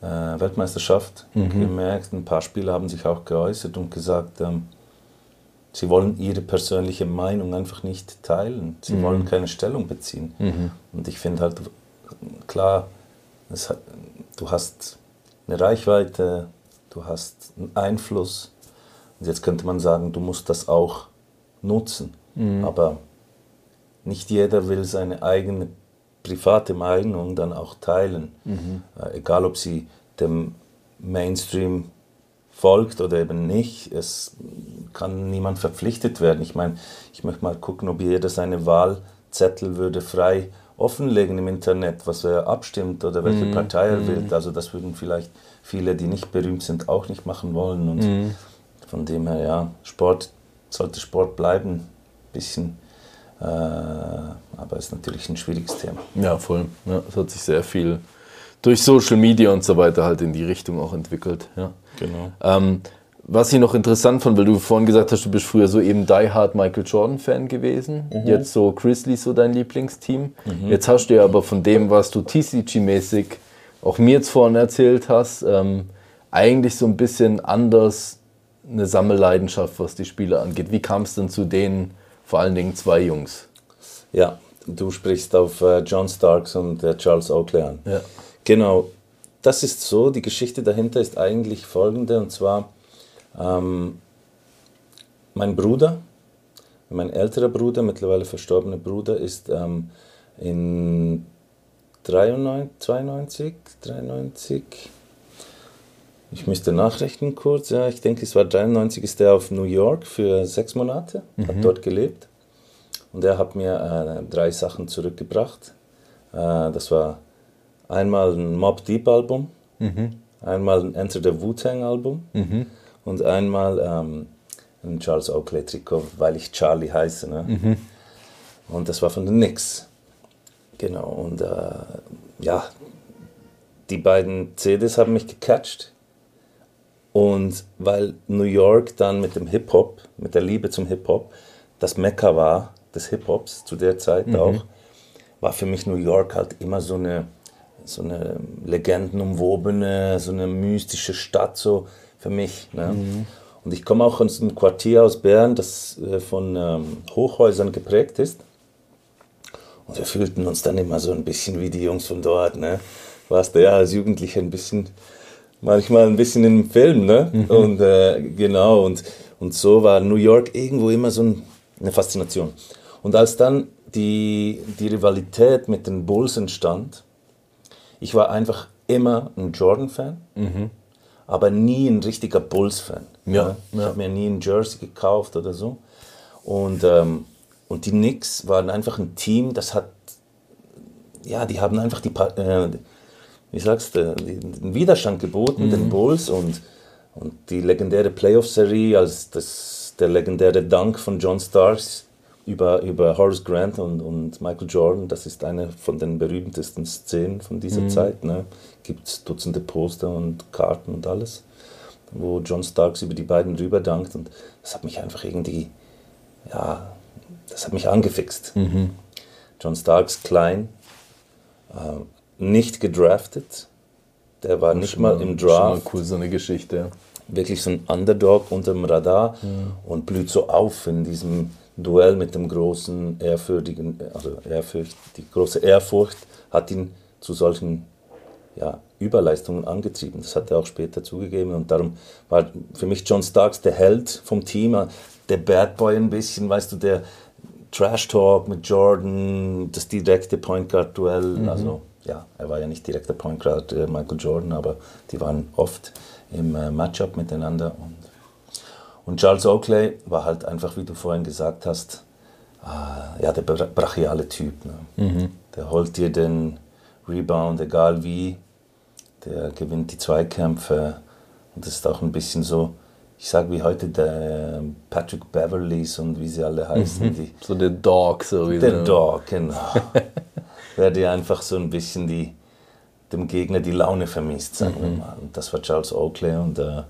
äh, Weltmeisterschaft mhm. gemerkt. Ein paar Spieler haben sich auch geäußert und gesagt, ähm, sie wollen ihre persönliche Meinung einfach nicht teilen. Sie mhm. wollen keine Stellung beziehen. Mhm. Und ich finde halt, klar, hat, du hast eine Reichweite, du hast einen Einfluss. Und jetzt könnte man sagen, du musst das auch nutzen. Mhm. Aber nicht jeder will seine eigene private Meinung dann auch teilen. Mhm. Äh, egal, ob sie dem Mainstream folgt oder eben nicht. Es kann niemand verpflichtet werden. Ich meine, ich möchte mal gucken, ob jeder seine Wahlzettel würde frei offenlegen im Internet, was er abstimmt oder welche mhm. Partei er mhm. wählt. Also das würden vielleicht viele, die nicht berühmt sind, auch nicht machen wollen. Und mhm. von dem her, ja, Sport sollte Sport bleiben. Ein bisschen. Äh, aber ist natürlich ein schwieriges Thema. Ja, voll. Ja, es hat sich sehr viel durch Social Media und so weiter halt in die Richtung auch entwickelt. Ja. Genau. Ähm, was ich noch interessant fand, weil du vorhin gesagt hast, du bist früher so eben Die Hard Michael Jordan Fan gewesen. Mhm. Jetzt so Grizzlies so dein Lieblingsteam. Mhm. Jetzt hast du ja aber von dem, was du TCG-mäßig auch mir jetzt vorhin erzählt hast, ähm, eigentlich so ein bisschen anders eine Sammelleidenschaft, was die Spiele angeht. Wie kam es denn zu den vor allen Dingen zwei Jungs? Ja, du sprichst auf äh, John Starks und äh, Charles Oakley an. Ja. Genau, das ist so. Die Geschichte dahinter ist eigentlich folgende: und zwar, ähm, mein Bruder, mein älterer Bruder, mittlerweile verstorbener Bruder, ist ähm, in 93, 93, ich müsste nachrechnen kurz, ja, ich denke es war 93, ist er auf New York für sechs Monate, mhm. hat dort gelebt und er hat mir äh, drei Sachen zurückgebracht. Äh, das war einmal ein Mob Deep Album, einmal ein Enter the Wu-Tang Album und einmal ähm, ein Charles Oakley Trikot, weil ich Charlie heiße. Ne? Und das war von den Knicks. Genau, und äh, ja, die beiden CDs haben mich gecatcht. Und weil New York dann mit dem Hip-Hop, mit der Liebe zum Hip-Hop, das Mekka war des Hip-Hops zu der Zeit auch, war für mich New York halt immer so eine, so eine legendenumwobene, so eine mystische Stadt, so für mich. Ne? Und ich komme auch aus einem Quartier aus Bern, das äh, von ähm, Hochhäusern geprägt ist. Und wir fühlten uns dann immer so ein bisschen wie die Jungs von dort, ne? Warst du ja als Jugendlicher ein bisschen, manchmal ein bisschen im Film, ne? Und äh, genau, und, und so war New York irgendwo immer so ein, eine Faszination. Und als dann die, die Rivalität mit den Bulls entstand, ich war einfach immer ein Jordan-Fan, aber nie ein richtiger Bulls-Fan. Ja, Ich ja. habe mir nie ein Jersey gekauft oder so. Und, ähm, und die Knicks waren einfach ein Team, das hat, ja, die haben einfach die, äh, wie sagst du, den Widerstand geboten, den Bulls und, und die legendäre Playoff-Serie, als das, der legendäre Dank von John Starks über, über Horace Grant und, und Michael Jordan, das ist eine von den berühmtesten Szenen von dieser Zeit. Ne? Gibt Dutzende Poster und Karten und alles, wo John Starks über die beiden rüber dankt und das hat mich einfach irgendwie, ja, das hat mich angefixt. John Starks klein, äh, nicht gedraftet, der war nicht mal im Schon mal Draft cool, so eine Geschichte. ja. wirklich so ein Underdog unter dem Radar und blüht so auf in diesem Duell mit dem großen, ehrfürchtigen, also Ehrfurcht, die große Ehrfurcht hat ihn zu solchen ja, Überleistungen angetrieben. Das hat er auch später zugegeben und darum war für mich John Starks der Held vom Team, der Bad Boy ein bisschen, weißt du, der Trash Talk mit Jordan, das direkte Point Guard Duell, also ja, er war ja nicht direkter Point Guard äh, Michael Jordan, aber die waren oft im äh, Matchup miteinander und und Charles Oakley war halt einfach, wie du vorhin gesagt hast, äh, ja, der bra- brachiale Typ. Ne? Der holt dir den Rebound, egal wie. Der gewinnt die Zweikämpfe. Und das ist auch ein bisschen so, ich sage wie heute der Patrick Beverleys und wie sie alle heißen. Die, So der Dog, so wie der so. Dog, genau. [laughs] der dir einfach so ein bisschen die, dem Gegner die Laune vermisst, sagen wir mal. Und das war Charles Oakley und, äh,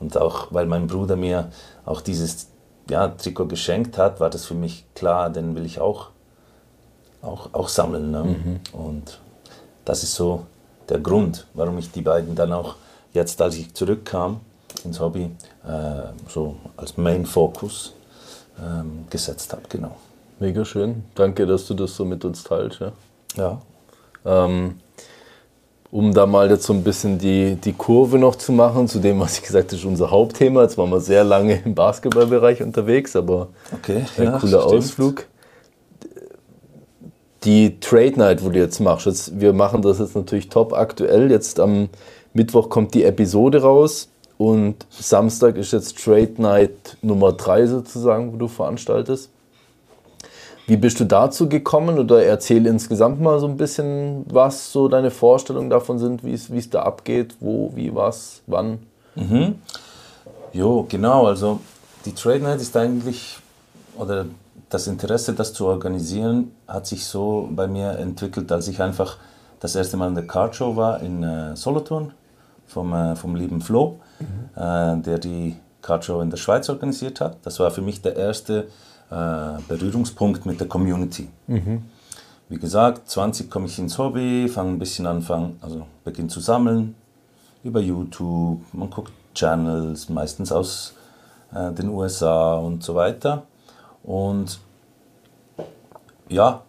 und auch, weil mein Bruder mir auch dieses ja, Trikot geschenkt hat, war das für mich klar, den will ich auch, auch, auch sammeln. Ne? Und das ist so der Grund, warum ich die beiden dann auch jetzt, als ich zurückkam ins Hobby, äh, so als Main Focus ähm, gesetzt habe. Genau. Mega schön. Danke, dass du das so mit uns teilst. Ja. Ja. Ähm, um da mal jetzt so ein bisschen die, die Kurve noch zu machen, zu dem, was ich gesagt habe, ist unser Hauptthema. Jetzt waren wir sehr lange im Basketballbereich unterwegs, aber Okay, ein ja, cooler stimmt. Ausflug. Die Trade Night, wo du jetzt machst, jetzt, wir machen das jetzt natürlich top aktuell. Jetzt am Mittwoch kommt die Episode raus und Samstag ist jetzt Trade Night Nummer 3 sozusagen, wo du veranstaltest. Wie bist du dazu gekommen oder erzähl insgesamt mal so ein bisschen, was so deine Vorstellungen davon sind, wie es da abgeht, wo, wie, was, wann? Jo, genau. Also die Trade Night ist eigentlich, oder das Interesse, das zu organisieren, hat sich so bei mir entwickelt, als ich einfach das erste Mal in der Card Show war in äh, Solothurn vom, äh, vom lieben Flo, äh, der die Card Show in der Schweiz organisiert hat. Das war für mich der erste äh, Berührungspunkt mit der Community. Wie gesagt, 20 komme ich ins Hobby, fange ein bisschen an, fang, also beginne zu sammeln über YouTube, man guckt Channels, meistens aus äh, den USA und so weiter. Und ja,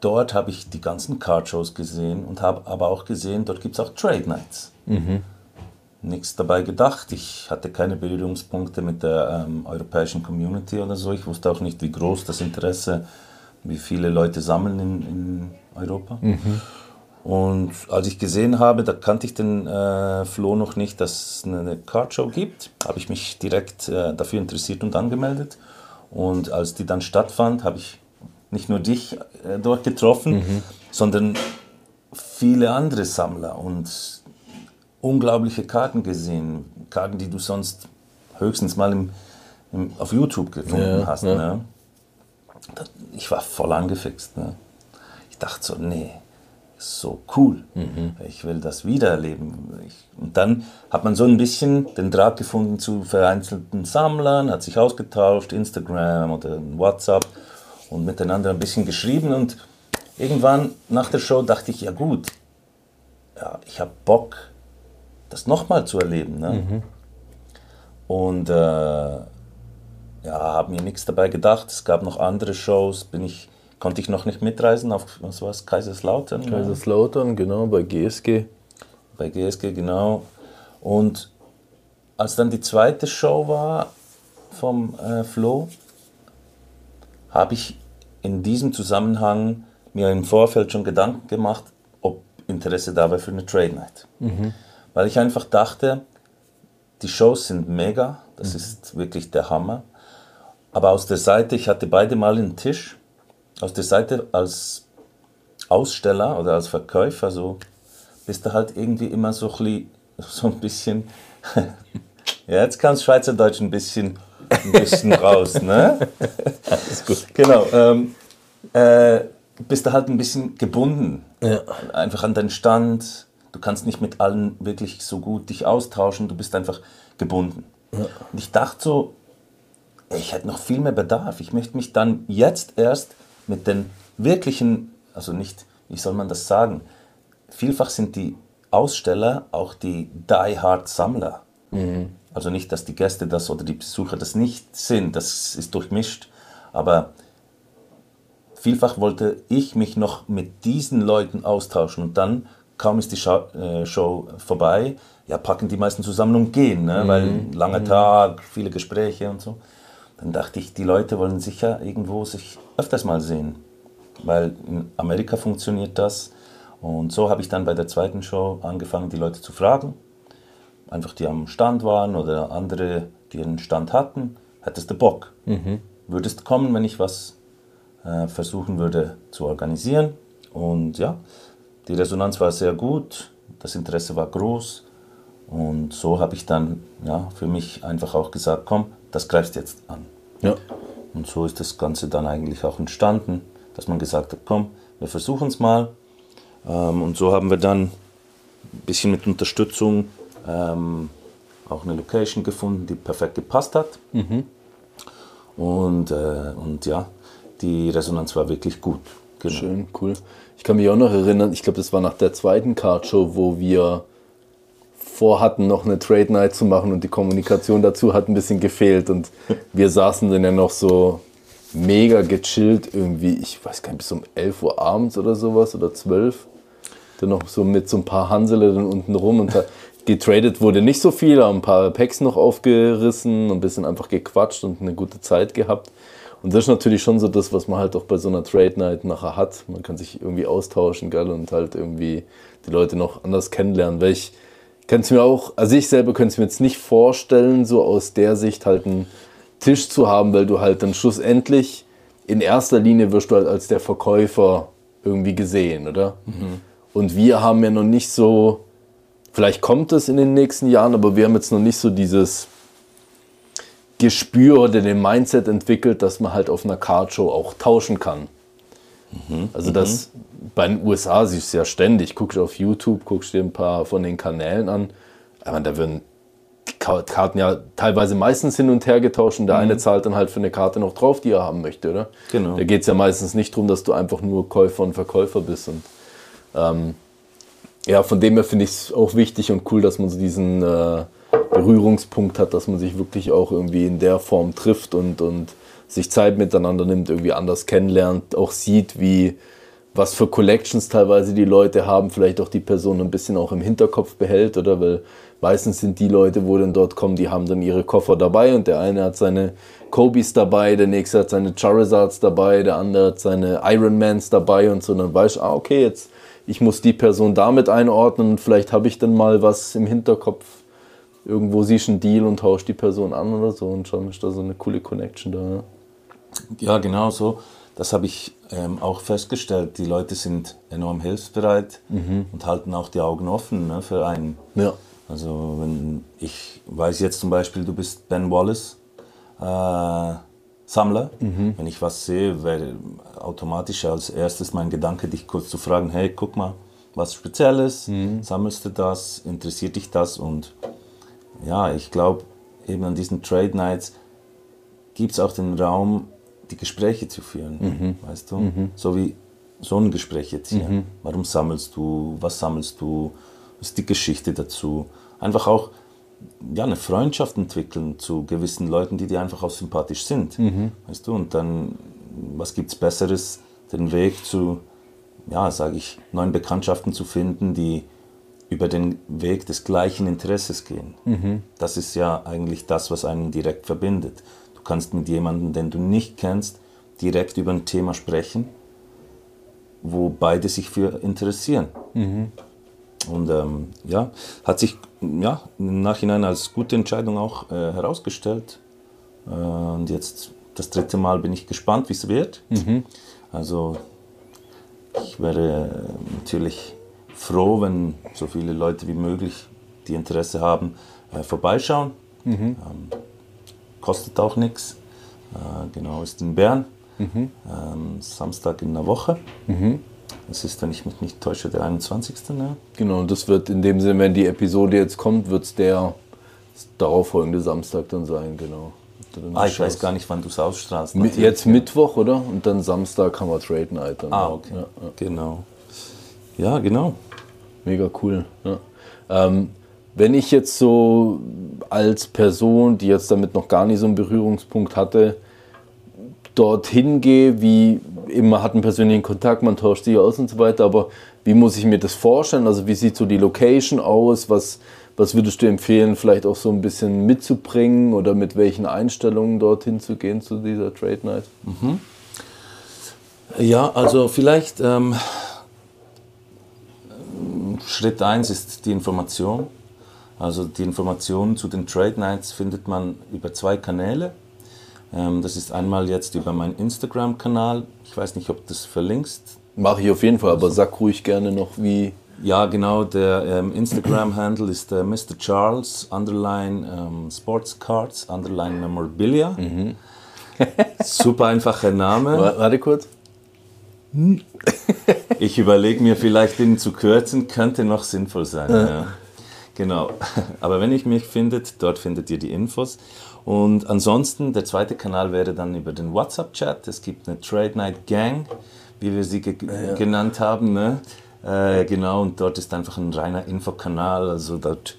dort habe ich die ganzen Card-Shows gesehen und habe aber auch gesehen, dort gibt es auch Trade Nights. Nichts dabei gedacht. Ich hatte keine Berührungspunkte mit der ähm, europäischen Community oder so. Ich wusste auch nicht, wie groß das Interesse, wie viele Leute sammeln in, in Europa. Und als ich gesehen habe, da kannte ich den äh, Flo noch nicht, dass es eine Cardshow gibt, habe ich mich direkt äh, dafür interessiert und angemeldet. Und als die dann stattfand, habe ich nicht nur dich äh, dort getroffen, sondern viele andere Sammler und unglaubliche Karten gesehen. Karten, die du sonst höchstens mal im, im auf YouTube gefunden Ja, hast. ja. Ne? Ich war voll angefixt. Ne? Ich dachte so, nee, so cool. Ich will das wiedererleben. Ich, und dann hat man so ein bisschen den Draht gefunden zu vereinzelten Sammlern, hat sich ausgetauscht, Instagram oder WhatsApp und miteinander ein bisschen geschrieben. Und irgendwann nach der Show dachte ich, ja gut, ja, ich habe Bock, das nochmal zu erleben. Ne? Und äh, ja, habe mir nichts dabei gedacht. Es gab noch andere Shows, bin ich, konnte ich noch nicht mitreisen auf was war's, Kaiserslautern. Kaiserslautern, genau, bei GSG. bei GSG, genau. Und als dann die zweite Show war vom äh, Flo, habe ich in diesem Zusammenhang mir im Vorfeld schon Gedanken gemacht, ob Interesse da wäre für eine Trade Night. Weil ich einfach dachte, die Shows sind mega, das ist wirklich der Hammer. Aber aus der Seite, ich hatte beide Mal einen Tisch, aus der Seite als Aussteller oder als Verkäufer so, bist du halt irgendwie immer so, ein bisschen- [laughs] so ein bisschen, [laughs] ja jetzt das Schweizerdeutsch ein bisschen, ein bisschen [laughs] raus, ne? Alles gut. Genau, ähm, äh, bist du halt ein bisschen gebunden. Ja. Einfach an deinen Stand. Du kannst nicht mit allen wirklich so gut dich austauschen. Du bist einfach gebunden. Und ich dachte so, ich hätte noch viel mehr Bedarf. Ich möchte mich dann jetzt erst mit den wirklichen, also nicht, wie soll man das sagen? Vielfach sind die Aussteller auch die Die-Hard-Sammler. Also nicht, dass die Gäste das oder die Besucher das nicht sind, das ist durchmischt. Aber vielfach wollte ich mich noch mit diesen Leuten austauschen und dann kaum ist die Show, äh, Show vorbei, ja, packen die meisten zusammen und gehen, ne? weil langer Tag, viele Gespräche und so. Dann dachte ich, die Leute wollen sicher irgendwo sich öfters mal sehen, weil in Amerika funktioniert das. Und so habe ich dann bei der zweiten Show angefangen, die Leute zu fragen, einfach die am Stand waren oder andere, die einen Stand hatten, hättest du Bock? Würdest du kommen, wenn ich was äh, versuchen würde zu organisieren? Und ja, die Resonanz war sehr gut, das Interesse war groß und so habe ich dann ja, für mich einfach auch gesagt, komm, das greifst jetzt an. Ja. Und so ist das Ganze dann eigentlich auch entstanden, dass man gesagt hat, komm, wir versuchen es mal. Ähm, und so haben wir dann ein bisschen mit Unterstützung ähm, auch eine Location gefunden, die perfekt gepasst hat. Und, äh, und ja, die Resonanz war wirklich gut. Genau. Schön, cool. Ich kann mich auch noch erinnern, ich glaube, das war nach der zweiten Card-Show, wo wir vorhatten, noch eine Trade Night zu machen und die Kommunikation dazu hat ein bisschen gefehlt und wir saßen dann ja noch so mega gechillt irgendwie, ich weiß gar nicht, bis um 11 Uhr abends oder sowas oder 12. Dann noch so mit so ein paar Hansele dann unten rum und getradet wurde nicht so viel, haben ein paar Packs noch aufgerissen und ein bisschen einfach gequatscht und eine gute Zeit gehabt. Und das ist natürlich schon so das, was man halt auch bei so einer Trade Night nachher hat. Man kann sich irgendwie austauschen, gell, und halt irgendwie die Leute noch anders kennenlernen. Weil ich kann es mir auch, also ich selber könnte es mir jetzt nicht vorstellen, so aus der Sicht halt einen Tisch zu haben, weil du halt dann schlussendlich in erster Linie wirst du halt als der Verkäufer irgendwie gesehen, oder? Und wir haben ja noch nicht so, vielleicht kommt es in den nächsten Jahren, aber wir haben jetzt noch nicht so dieses Gespür oder den Mindset entwickelt, dass man halt auf einer Cardshow auch tauschen kann. Also das bei den USA siehst du ja ständig, guckst du auf YouTube, guckst dir ein paar von den Kanälen an, aber da werden die Ka- Karten ja teilweise meistens hin und her getauscht und der eine zahlt dann halt für eine Karte noch drauf, die er haben möchte, oder? Genau. Da geht es ja meistens nicht darum, dass du einfach nur Käufer und Verkäufer bist. Und ähm, ja, von dem her finde ich es auch wichtig und cool, dass man so diesen äh, Berührungspunkt hat, dass man sich wirklich auch irgendwie in der Form trifft und, und sich Zeit miteinander nimmt, irgendwie anders kennenlernt, auch sieht, wie was für Collections teilweise die Leute haben, vielleicht auch die Person ein bisschen auch im Hinterkopf behält, oder? Weil meistens sind die Leute, wo dann dort kommen, die haben dann ihre Koffer dabei und der eine hat seine Kobis dabei, der nächste hat seine Charizards dabei, der andere hat seine Ironmans dabei und so. Und dann weißt du, ah, okay, jetzt ich muss die Person damit einordnen und vielleicht habe ich dann mal was im Hinterkopf. Irgendwo siehst du einen Deal und tauschst die Person an oder so und schon ist da so eine coole Connection da. ja. Ja, genau so. Das habe ich ähm, auch festgestellt, die Leute sind enorm hilfsbereit und halten auch die Augen offen ne, für einen. Ja. Also wenn ich weiß jetzt zum Beispiel, du bist Ben Wallace, äh, Sammler. Wenn ich was sehe, wäre automatisch als erstes mein Gedanke, dich kurz zu fragen, hey, guck mal, was Spezielles, sammelst du das, interessiert dich das? Und ja, ich glaube, eben an diesen Trade Nights gibt es auch den Raum, die Gespräche zu führen, weißt du? So wie so ein Gespräch jetzt hier. Warum sammelst du? Was sammelst du? Was ist die Geschichte dazu? Einfach auch ja, eine Freundschaft entwickeln zu gewissen Leuten, die dir einfach auch sympathisch sind. Weißt du? Und dann, was gibt es Besseres, den Weg zu, ja, sage ich, neuen Bekanntschaften zu finden, die über den Weg des gleichen Interesses gehen. Das ist ja eigentlich das, was einen direkt verbindet. Du kannst mit jemandem, den du nicht kennst, direkt über ein Thema sprechen, wo beide sich für interessieren. Und ähm, ja, hat sich ja, im Nachhinein als gute Entscheidung auch äh, herausgestellt. Äh, und jetzt das dritte Mal bin ich gespannt, wie es wird. Also ich wäre äh, natürlich froh, wenn so viele Leute wie möglich, die Interesse haben, äh, vorbeischauen. Ähm, kostet auch nichts. Äh, genau, ist in Bern. Ähm, Samstag in der Woche. Es ist, wenn ich mich nicht täusche, der 21. Ne? Genau, und das wird in dem Sinne, wenn die Episode jetzt kommt, wird es der darauffolgende Samstag dann sein, genau. Dann Ah, ich weiß gar nicht, wann du es ausstrahlst. Natürlich. Jetzt Mittwoch, oder? Und dann Samstag haben wir Trade Night. Dann. Ah, okay. Ja, ja. Genau. Ja, genau. Mega cool. Ja. Ähm, wenn ich jetzt so als Person, die jetzt damit noch gar nicht so einen Berührungspunkt hatte, dorthin gehe, wie immer hat einen persönlichen Kontakt, man tauscht sich aus und so weiter, aber wie muss ich mir das vorstellen? Also wie sieht so die Location aus? Was, was würdest du empfehlen, vielleicht auch so ein bisschen mitzubringen oder mit welchen Einstellungen dorthin zu gehen zu dieser Trade Night? Ja, also vielleicht ähm, Schritt 1 ist die Information. Also die Informationen zu den Trade Nights findet man über zwei Kanäle. Ähm, das ist einmal jetzt über meinen Instagram-Kanal. Ich weiß nicht, ob du das verlinkst. Mache ich auf jeden Fall, aber sag ruhig gerne noch, wie. Ja, genau. Der ähm, Instagram-Handle ist äh, Mr. Charles, underline ähm, Sports Cards, underline Memorabilia. Super einfacher Name. [laughs] Wa- Warte kurz. [laughs] Ich überlege mir vielleicht, den zu kürzen, könnte noch sinnvoll sein. Ja. Genau. [laughs] Aber wenn ich mich findet, dort findet ihr die Infos. Und ansonsten, der zweite Kanal wäre dann über den WhatsApp-Chat. Es gibt eine Trade Night Gang, wie wir sie ge genannt haben. Ne? Äh, genau, und dort ist einfach ein reiner Infokanal. Also dort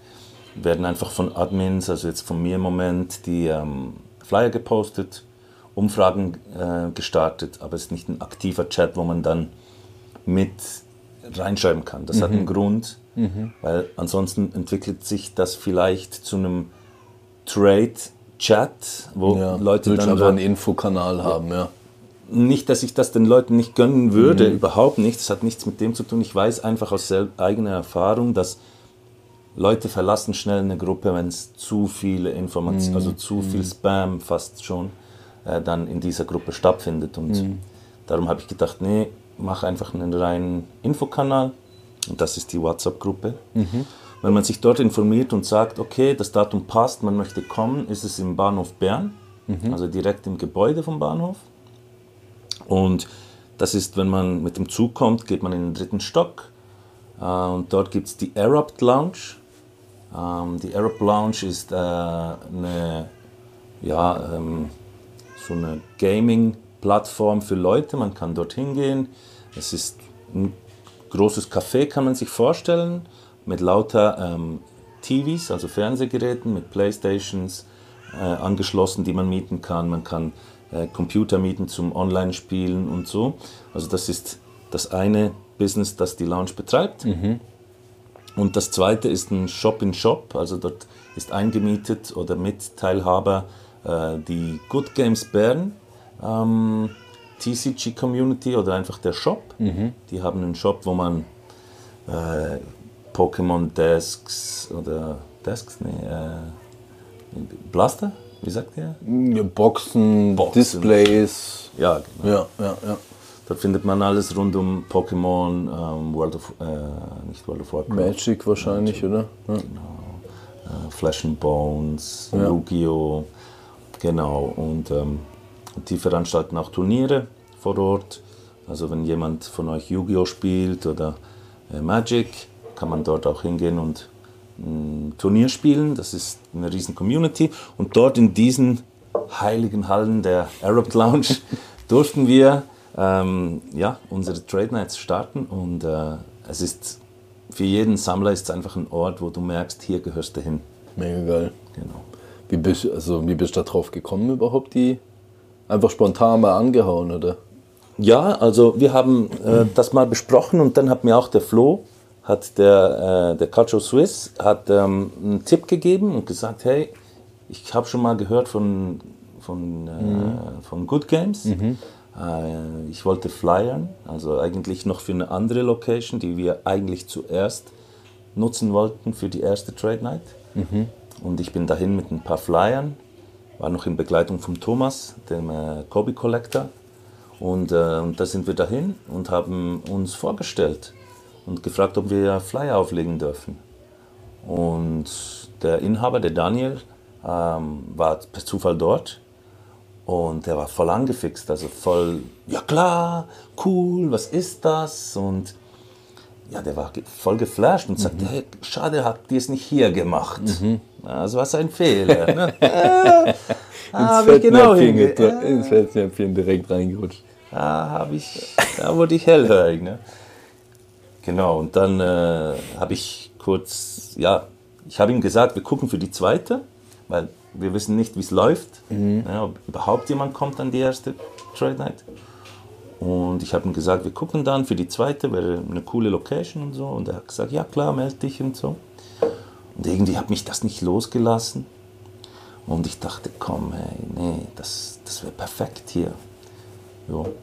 werden einfach von Admins, also jetzt von mir im Moment, die ähm, Flyer gepostet, Umfragen äh, gestartet, aber es ist nicht ein aktiver Chat, wo man dann mit reinschreiben kann. Das hat einen Grund, weil ansonsten entwickelt sich das vielleicht zu einem Trade-Chat, wo Ja, Leute dann aber da- einen Infokanal haben, ja. nicht, dass ich das den Leuten nicht gönnen würde, überhaupt nicht. Das hat nichts mit dem zu tun. Ich weiß einfach aus eigener Erfahrung, dass Leute verlassen schnell eine Gruppe, wenn es zu viele Informationen, also zu viel Spam fast schon, äh, dann in dieser Gruppe stattfindet. Und darum habe ich gedacht, nee, mach einfach einen reinen Infokanal. Und das ist die WhatsApp-Gruppe. Wenn man sich dort informiert und sagt, okay, das Datum passt, man möchte kommen, ist es im Bahnhof Bern, also direkt im Gebäude vom Bahnhof. Und das ist, wenn man mit dem Zug kommt, geht man in den dritten Stock. Äh, und dort gibt es die Arab Lounge. Ähm, die Arab Lounge ist äh, eine, ja, ähm, so eine Gaming-Plattform für Leute. Man kann dort hingehen. Es ist ein großes Café, kann man sich vorstellen, mit lauter ähm, TVs, also Fernsehgeräten, mit Playstations äh, angeschlossen, die man mieten kann. Man kann äh, Computer mieten zum Online-Spielen und so. Also das ist das eine Business, das die Lounge betreibt. Und das zweite ist ein Shop-in-Shop, also dort ist eingemietet oder Mitteilhaber äh, die Good Games Bern, ähm, TCG Community oder einfach der Shop. Die haben einen Shop, wo man äh, Pokémon Desks oder Desks, nee, äh, Blaster, wie sagt ihr? Ja, Boxen, Boxen. Displays. Ja, genau. Ja, ja, ja. Dort findet man alles rund um Pokémon, ähm, World of, äh, nicht World of Warcraft. Magic wahrscheinlich, oder? Ja. Äh, Flesh and Bones, Ja. Yu-Gi-Oh! Genau. Und ähm, die veranstalten auch Turniere vor Ort. Also wenn jemand von euch Yu-Gi-Oh! spielt oder äh, Magic, kann man dort auch hingehen und ein Turnier spielen. Das ist eine riesen Community. Und dort in diesen heiligen Hallen der Arab Lounge [laughs] durften wir ähm, ja, unsere Trade Nights starten. Und äh, es ist für jeden Sammler ist es einfach ein Ort, wo du merkst, hier gehörst du hin. Mega geil. Genau. Wie bist, also, wie bist du da drauf gekommen überhaupt? Die einfach spontan mal angehauen, oder? Ja, also wir haben äh, das mal besprochen und dann hat mir auch der Flo, hat der, äh, der Culture Swiss, hat ähm, einen Tipp gegeben und gesagt, hey, ich habe schon mal gehört von, von, äh, von Good Games. Äh, ich wollte flyern, also eigentlich noch für eine andere Location, die wir eigentlich zuerst nutzen wollten für die erste Trade Night. Und ich bin dahin mit ein paar Flyern, war noch in Begleitung von Thomas, dem äh, Kobe Collector. Und, äh, und da sind wir dahin und haben uns vorgestellt und gefragt, ob wir Flyer auflegen dürfen. Und der Inhaber, der Daniel, ähm, war per Zufall dort und der war voll angefixt, also voll, ja klar, cool, was ist das? Und ja, der war voll geflasht und sagte, hey, schade, habt ihr es nicht hier gemacht. Ja, Das war sein Fehler. Ne? [laughs] Ah, hab ich genau hinge gedr- ins Fettnäpfchen direkt reingerutscht. da habe ich, da wurde ich hellhörig. Ne? Genau, und dann äh, habe ich kurz, ja, ich habe ihm gesagt, wir gucken für die zweite, weil wir wissen nicht, wie es läuft, ja, ob überhaupt jemand kommt an die erste Trade Night. Und ich habe ihm gesagt, wir gucken dann für die zweite, wäre eine coole Location und so. Und er hat gesagt, ja klar, melde dich und so. Und irgendwie hat mich das nicht losgelassen. Und ich dachte, komm, hey, nee, das, das wäre perfekt hier. Jo.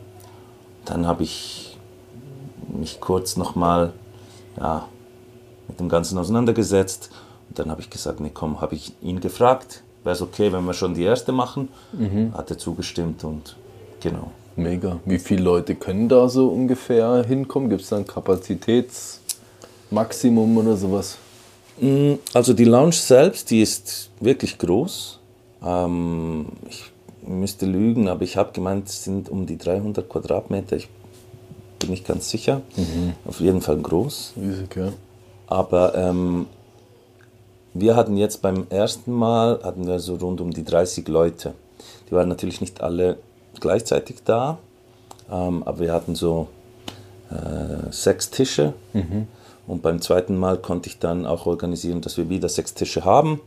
Dann habe ich mich kurz nochmal ja, mit dem Ganzen auseinandergesetzt. Und dann habe ich gesagt, nee, komm, habe ich ihn gefragt, wäre es okay, wenn wir schon die erste machen? Hat er zugestimmt und genau. Mega. Wie viele Leute können da so ungefähr hinkommen? Gibt es da ein Kapazitätsmaximum oder sowas? Mm, Also die Lounge selbst, die ist wirklich groß. Ähm, ich müsste lügen, aber ich habe gemeint, es sind um die 300 Quadratmeter. Ich bin nicht ganz sicher. Auf jeden Fall groß. Riesig, ja. Aber ähm, wir hatten jetzt beim ersten Mal hatten wir so rund um die 30 Leute. Die waren natürlich nicht alle gleichzeitig da, ähm, aber wir hatten so äh, sechs Tische. Und beim zweiten Mal konnte ich dann auch organisieren, dass wir wieder sechs Tische haben.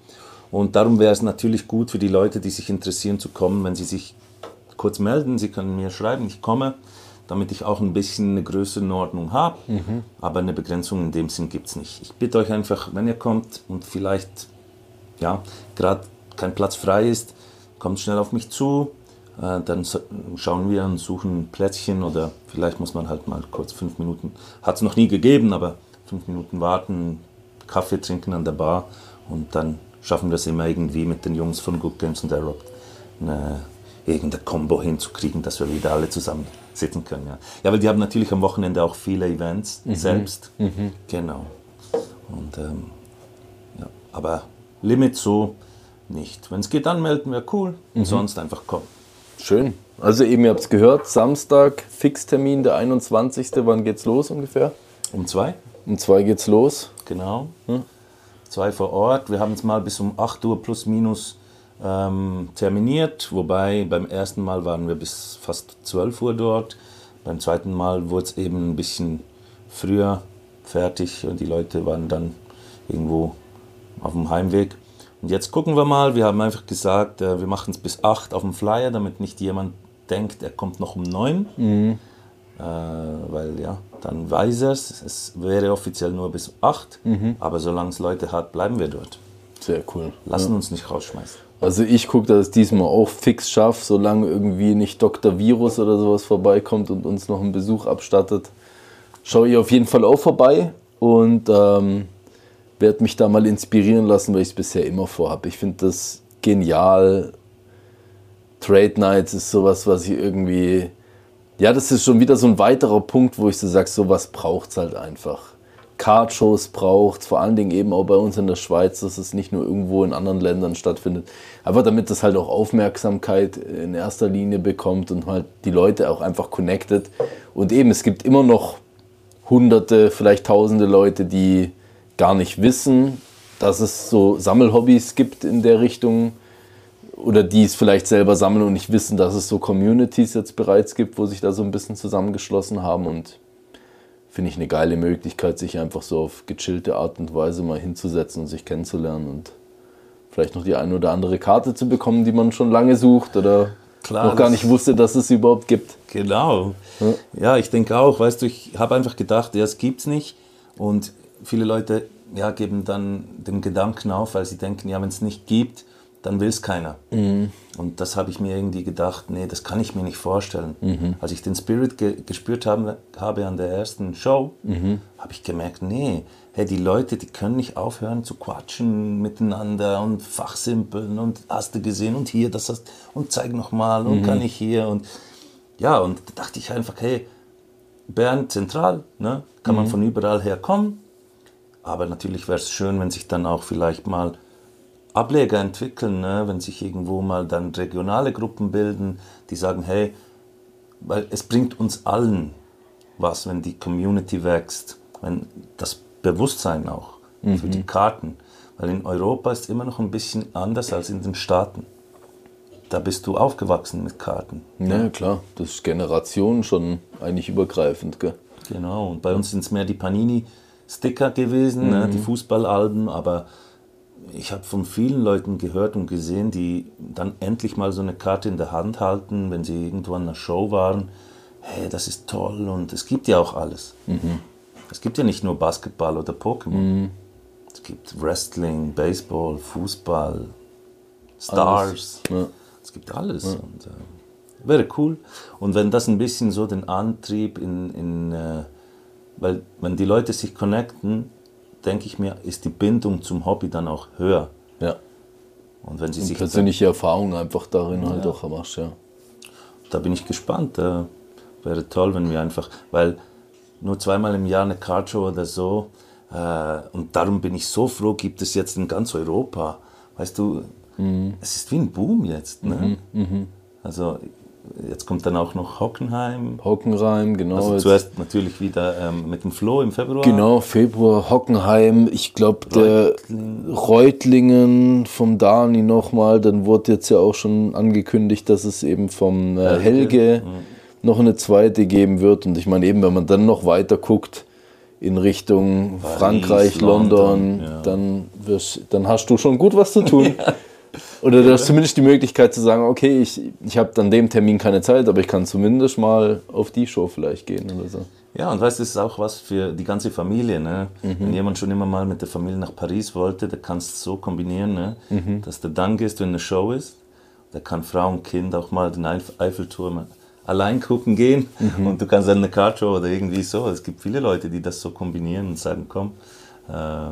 Und darum wäre es natürlich gut für die Leute, die sich interessieren, zu kommen, wenn sie sich kurz melden. Sie können mir schreiben, ich komme, damit ich auch ein bisschen eine Größenordnung habe. Aber eine Begrenzung in dem Sinn gibt es nicht. Ich bitte euch einfach, wenn ihr kommt und vielleicht ja, gerade kein Platz frei ist, kommt schnell auf mich zu. Äh, dann schauen wir und suchen ein Plätzchen oder vielleicht muss man halt mal kurz fünf Minuten, hat es noch nie gegeben, aber fünf Minuten warten, Kaffee trinken an der Bar und dann schaffen wir es immer irgendwie mit den Jungs von Good Games und Aerob eine, irgendeine Combo hinzukriegen, dass wir wieder alle zusammen sitzen können. Ja, ja weil die haben natürlich am Wochenende auch viele Events selbst. Genau. Und ähm, ja, aber Limit so nicht. Wenn es geht, anmelden wäre cool. Sonst einfach kommen. Schön. Also eben, ihr habt es gehört, Samstag, Fixtermin, der 21. Wann geht's los ungefähr? Um zwei, Um zwei geht's los. genau. Zwei vor Ort. Wir haben es mal bis um 8 Uhr plus minus ähm, terminiert. Wobei beim ersten Mal waren wir bis fast 12 Uhr dort. Beim zweiten Mal wurde es eben ein bisschen früher fertig und die Leute waren dann irgendwo auf dem Heimweg. Und jetzt gucken wir mal. Wir haben einfach gesagt, äh, wir machen es bis 8 auf dem Flyer, damit nicht jemand denkt, er kommt noch um 9. Äh, weil ja, dann weiß er es. Es wäre offiziell nur bis 8, aber solange es Leute hat, bleiben wir dort. Sehr cool. Lassen uns nicht rausschmeißen. Also ich gucke, dass ich es diesmal auch fix schaffe, solange irgendwie nicht Dr. Virus oder sowas vorbeikommt und uns noch einen Besuch abstattet. Schaue ich auf jeden Fall auch vorbei und ähm, werde mich da mal inspirieren lassen, weil ich es bisher immer vorhabe. Ich finde das genial. Trade Nights ist sowas, was ich irgendwie Ja, das ist schon wieder so ein weiterer Punkt, wo ich so sage, sowas braucht es halt einfach. Card-Shows braucht, vor allen Dingen eben auch bei uns in der Schweiz, dass es nicht nur irgendwo in anderen Ländern stattfindet. Aber damit das halt auch Aufmerksamkeit in erster Linie bekommt und halt die Leute auch einfach connected. Und eben, es gibt immer noch hunderte, vielleicht tausende Leute, die gar nicht wissen, dass es so Sammelhobbys gibt in der Richtung oder die es vielleicht selber sammeln und nicht wissen, dass es so Communities jetzt bereits gibt, wo sich da so ein bisschen zusammengeschlossen haben und finde ich eine geile Möglichkeit, sich einfach so auf gechillte Art und Weise mal hinzusetzen und sich kennenzulernen und vielleicht noch die eine oder andere Karte zu bekommen, die man schon lange sucht oder Klar, noch gar nicht wusste, dass es sie überhaupt gibt. Genau. Ja, ja ich denke auch, weißt du, ich habe einfach gedacht, ja, es gibt es nicht und viele Leute ja, geben dann den Gedanken auf, weil sie denken, ja, wenn es nicht gibt, dann will es keiner. Mhm. Und das habe ich mir irgendwie gedacht, nee, das kann ich mir nicht vorstellen. Mhm. Als ich den Spirit ge gespürt habe, habe an der ersten Show, mhm. habe ich gemerkt, nee, hey, die Leute, die können nicht aufhören zu quatschen miteinander und fachsimpeln und hast du gesehen und hier, das hast und zeig nochmal und kann ich hier und ja, und da dachte ich einfach, hey, Bern zentral, ne, kann man mhm. von überall her kommen, aber natürlich wäre es schön, wenn sich dann auch vielleicht mal Ableger entwickeln, ne? wenn sich irgendwo mal dann regionale Gruppen bilden, die sagen, hey, weil es bringt uns allen was, wenn die Community wächst, wenn das Bewusstsein auch mhm. für die mhm. Karten, weil in Europa ist immer noch ein bisschen anders als in den Staaten. Da bist du aufgewachsen mit Karten. Ja, ne? klar, das ist Generation schon eigentlich übergreifend. Gell? Genau, und bei uns sind es mehr die Panini-Sticker gewesen, mhm. ne? die Fußballalben, aber ich habe von vielen Leuten gehört und gesehen, die dann endlich mal so eine Karte in der Hand halten, wenn sie irgendwo an einer Show waren. Hey, das ist toll und es gibt ja auch alles. Mhm. Es gibt ja nicht nur Basketball oder Pokémon. Mhm. Es gibt Wrestling, Baseball, Fußball, Stars. Ja. Es gibt alles. Ja. Und, äh, wäre cool. Und wenn das ein bisschen so den Antrieb in, in äh, weil wenn die Leute sich connecten, denke ich mir, ist die Bindung zum Hobby dann auch höher. Ja. Und wenn sie und sich persönliche Erfahrung einfach darin halt ja. halt auch machst, ja. Da bin ich gespannt. Äh, wäre toll, wenn wir einfach, weil nur zweimal im Jahr eine Cardshow oder so. Äh, und darum bin ich so froh, gibt es jetzt in ganz Europa. Weißt du, mhm. es ist wie ein Boom jetzt. Ne? Mhm. Mhm. Also Jetzt kommt dann auch noch Hockenheim. Hockenheim, genau. Also zuerst natürlich wieder ähm, mit dem Flo im Februar. Genau, Februar, Hockenheim. Ich glaube, der Reutlingen vom Dani nochmal. Dann wurde jetzt ja auch schon angekündigt, dass es eben vom äh, Helge mhm. noch eine zweite geben wird. Und ich meine, eben, wenn man dann noch weiter guckt in Richtung Paris, Frankreich, London, London ja. dann, wirst, dann hast du schon gut was zu tun. [laughs] ja. Oder du hast zumindest die Möglichkeit zu sagen, okay, ich, ich habe an dem Termin keine Zeit, aber ich kann zumindest mal auf die Show vielleicht gehen oder so. Ja, und weißt du, das ist auch was für die ganze Familie. Ne? Mhm. Wenn jemand schon immer mal mit der Familie nach Paris wollte, der kann es so kombinieren, ne? Mhm. dass der dann gehst, wenn eine Show ist. Da kann Frau und Kind auch mal den Eiffelturm allein gucken gehen mhm. und du kannst dann eine Cardshow oder irgendwie so. Es gibt viele Leute, die das so kombinieren und sagen, komm, äh,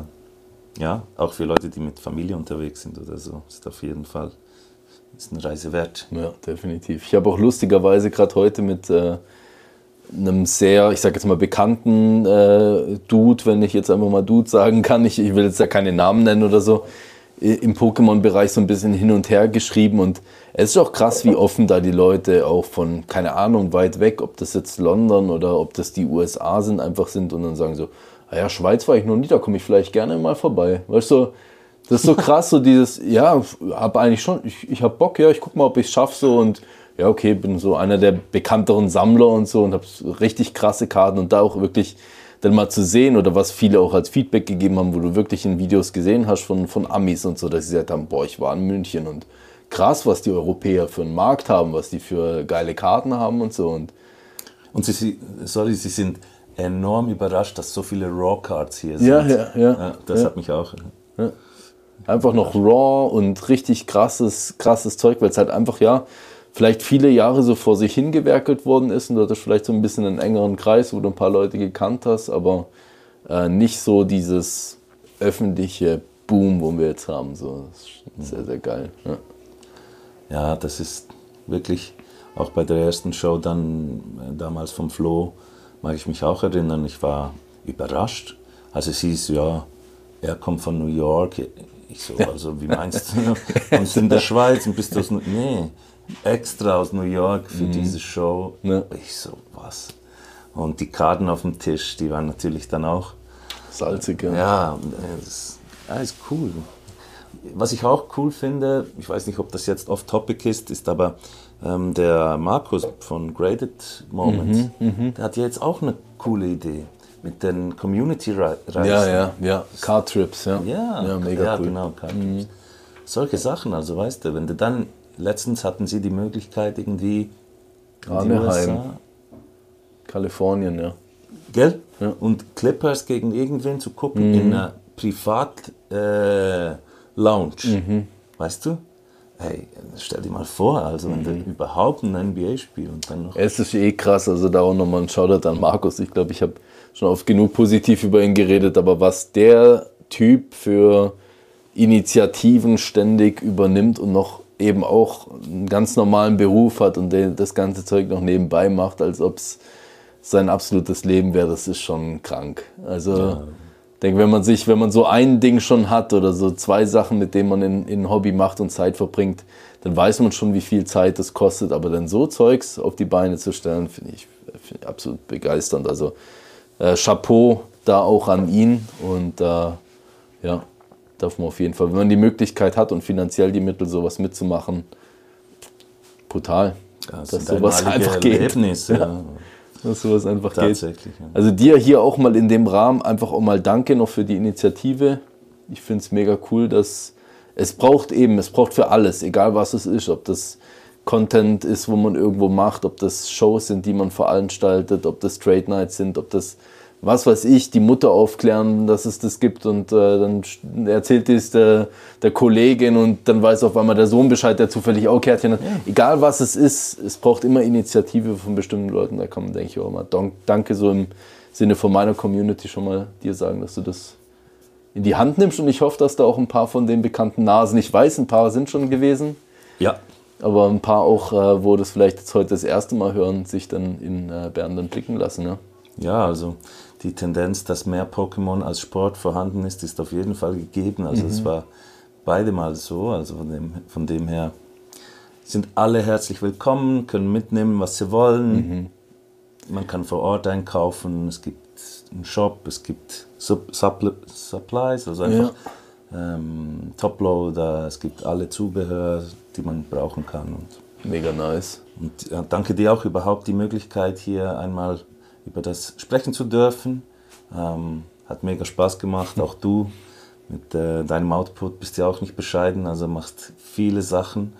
ja, auch für Leute, die mit Familie unterwegs sind oder so, ist auf jeden Fall ist eine Reise wert. Ja, definitiv. Ich habe auch lustigerweise gerade heute mit äh, einem sehr, ich sage jetzt mal bekannten äh, Dude, wenn ich jetzt einfach mal Dude sagen kann, ich, ich will jetzt ja keine Namen nennen oder so, im Pokémon-Bereich so ein bisschen hin und her geschrieben und es ist auch krass, wie offen da die Leute auch von, keine Ahnung, weit weg, ob das jetzt London oder ob das die USA sind, einfach sind und dann sagen so, naja, Schweiz war ich noch nie, da komme ich vielleicht gerne mal vorbei. Weißt du, das ist so krass, so dieses, [laughs] ja, hab eigentlich schon, ich, ich hab Bock, ja, ich guck mal, ob ich es schaffe so und ja, okay, bin so einer der bekannteren Sammler und so und hab richtig krasse Karten und da auch wirklich dann mal zu sehen oder was viele auch als Feedback gegeben haben, wo du wirklich in Videos gesehen hast von, von Amis und so, dass sie gesagt haben, boah, ich war in München und krass, was die Europäer für einen Markt haben, was die für geile Karten haben und so und und sie, sorry, sie sind enorm überrascht, dass so viele Raw-Cards hier sind. Ja, ja, ja. ja das ja. hat mich auch. Ja. Einfach noch Raw und richtig krasses, krasses Zeug, weil es halt einfach, ja, vielleicht viele Jahre so vor sich hingewerkelt worden ist und du hattest vielleicht so ein bisschen einen engeren Kreis, wo du ein paar Leute gekannt hast, aber äh, nicht so dieses öffentliche Boom, wo wir jetzt haben. So, das ist sehr, sehr geil. Ja, ja das ist wirklich auch bei der ersten Show dann äh, damals vom Flo, mag ich mich auch erinnern, ich war überrascht. Also es hieß, ja, er kommt von New York. Ich so, also wie meinst du? [laughs] Kommst du in der Schweiz und bist du aus... Nee, extra aus New York für mhm. diese Show. Ja. Ich so, was? Und die Karten auf dem Tisch, die waren natürlich dann auch... Salzig, ja. Ja, das, ja, ist cool. Was ich auch cool finde, ich weiß nicht, ob das jetzt off-topic ist, ist aber ähm, der Markus von Graded Moments, mhm, mhm. der hat ja jetzt auch eine coole Idee mit den Community-Reisen. Ja, ja, ja. Car-Trips, ja. Ja, ja mega ja, cool. genau, Car-Trips. Mhm. Solche Sachen, also weißt du, wenn du dann, letztens hatten sie die Möglichkeit irgendwie Anaheim, Kalifornien, ja. Gell? Ja. Und Clippers gegen irgendwen zu gucken mhm. in einer Privat-Lounge. Äh, mhm. Weißt du? Hey, stell dir mal vor, also wenn du mhm. überhaupt ein NBA-Spiel und dann noch. Es ist eh krass, also da auch nochmal ein Shoutout an Markus. Ich glaube, ich habe schon oft genug positiv über ihn geredet, aber was der Typ für Initiativen ständig übernimmt und noch eben auch einen ganz normalen Beruf hat und das ganze Zeug noch nebenbei macht, als ob es sein absolutes Leben wäre, das ist schon krank. Also ja denke, wenn man sich, wenn man so ein Ding schon hat oder so zwei Sachen, mit denen man in, in Hobby macht und Zeit verbringt, dann weiß man schon, wie viel Zeit das kostet. Aber dann so Zeugs auf die Beine zu stellen, finde ich, find ich, absolut begeisternd. Also äh, Chapeau da auch an ihn und äh, ja, darf man auf jeden Fall, wenn man die Möglichkeit hat und finanziell die Mittel, sowas mitzumachen, brutal. Das dass sowas [laughs] einfach geht. Erlebnis, ja dass sowas einfach Tatsächlich, geht. Ja. Also dir hier auch mal in dem Rahmen einfach auch mal Danke noch für die Initiative. Ich finde es mega cool, dass es braucht eben, es braucht für alles, egal was es ist, ob das Content ist, wo man irgendwo macht, ob das Shows sind, die man veranstaltet, ob das Trade Nights sind, ob das was weiß ich, die Mutter aufklären, dass es das gibt und äh, dann erzählt es der, der, Kollegin und dann weiß auf einmal der Sohn Bescheid, der zufällig auch Kärtchen hat. Ja. Egal was es ist, es braucht immer Initiative von bestimmten Leuten. Da kann man, denke ich, auch mal Danke so im Sinne von meiner Community schon mal dir sagen, dass du das in die Hand nimmst und ich hoffe, dass da auch ein paar von den bekannten Nasen, ich weiß, ein paar sind schon gewesen. Ja. Aber ein paar auch, äh, wo das vielleicht jetzt heute das erste Mal hören, sich dann in äh, Bern dann blicken lassen. Ja, ja also die Tendenz, dass mehr Pokémon als Sport vorhanden ist, ist auf jeden Fall gegeben. Also es mhm. war beide mal so. Also von dem, von dem her sind alle herzlich willkommen, können mitnehmen, was sie wollen. Mhm. Man kann vor Ort einkaufen. Es gibt einen Shop, es gibt Supp Suppl Supplies, also einfach ja. ähm, Toploader. Es gibt alle Zubehör, die man brauchen kann. Und, Mega nice. Und ja, danke dir auch überhaupt die Möglichkeit hier einmal über das sprechen zu dürfen. Ähm, hat mega Spaß gemacht, auch du mit äh, deinem Output bist ja auch nicht bescheiden, also machst viele Sachen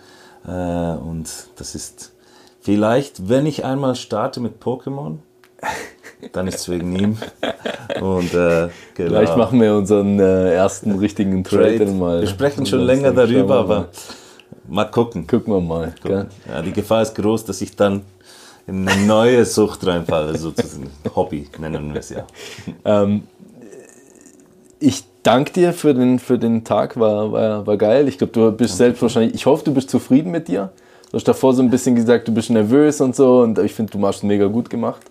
äh, und das ist vielleicht, wenn ich einmal starte mit Pokémon, dann ist es wegen ihm. Und, äh, genau. Vielleicht machen wir unseren äh, ersten richtigen Trade, Trade mal. Wir sprechen schon länger darüber, aber mal gucken. Gucken wir mal. Gucken. Ja, die Gefahr ist groß, dass ich dann in eine neue Sucht reinfalle, sozusagen. Hobby nennen wir es ja. Ähm, ich danke dir für den, für den Tag, war, war, war geil. Ich glaube, du bist selbst wahrscheinlich, ich hoffe, du bist zufrieden mit dir. Du hast davor so ein bisschen gesagt, du bist nervös und so und ich finde, du machst mega gut gemacht.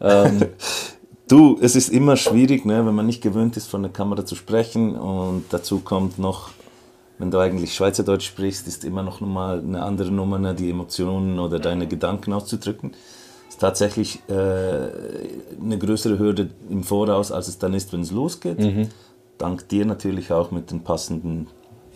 Ähm, [laughs] du, es ist immer schwierig, ne, wenn man nicht gewöhnt ist, von der Kamera zu sprechen und dazu kommt noch wenn du eigentlich Schweizerdeutsch sprichst, ist immer noch mal eine andere Nummer, ne, die Emotionen oder deine Gedanken auszudrücken. Ist tatsächlich äh, eine größere Hürde im Voraus, als es dann ist, wenn es losgeht. Mhm. Dank dir natürlich auch mit den passenden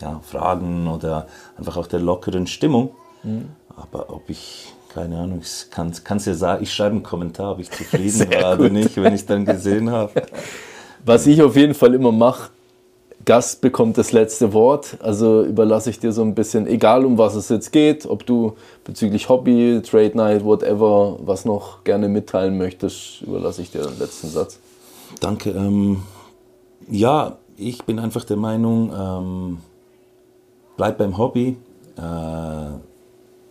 ja, Fragen oder einfach auch der lockeren Stimmung. Mhm. Aber ob ich, keine Ahnung, ich kann es ja sagen, ich schreibe einen Kommentar, ob ich [laughs] zufrieden war oder nicht, wenn ich dann gesehen habe. [laughs] Was ich auf jeden Fall immer mache, Gast bekommt das letzte Wort. Also überlasse ich dir so ein bisschen, egal um was es jetzt geht, ob du bezüglich Hobby, Trade Night, whatever, was noch gerne mitteilen möchtest, überlasse ich dir den letzten Satz. Danke. Ähm, ja, ich bin einfach der Meinung, ähm, bleibt beim Hobby, äh,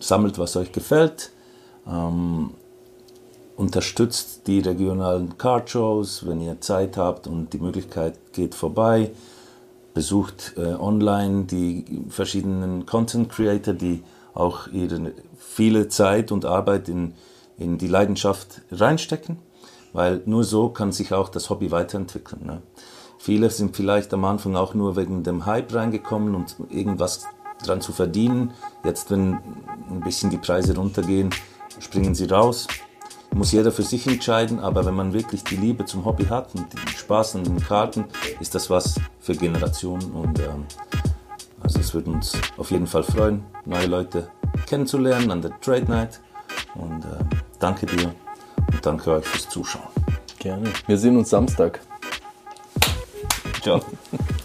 sammelt, was euch gefällt, ähm, unterstützt die regionalen Card-Shows, wenn ihr Zeit habt und die Möglichkeit geht vorbei besucht äh, online die verschiedenen Content Creator, die auch ihre viele Zeit und Arbeit in, in die Leidenschaft reinstecken, weil nur so kann sich auch das Hobby weiterentwickeln. Ne? Viele sind vielleicht am Anfang auch nur wegen dem Hype reingekommen und irgendwas dran zu verdienen. Jetzt, wenn ein bisschen die Preise runtergehen, springen sie raus. Muss jeder für sich entscheiden, aber wenn man wirklich die Liebe zum Hobby hat und den Spaß an den Karten, ist das was für Generationen. Und ähm, also es würde uns auf jeden Fall freuen, neue Leute kennenzulernen an der Trade Night. Und äh, danke dir und danke euch fürs Zuschauen. Gerne. Wir sehen uns Samstag. Ciao. [laughs]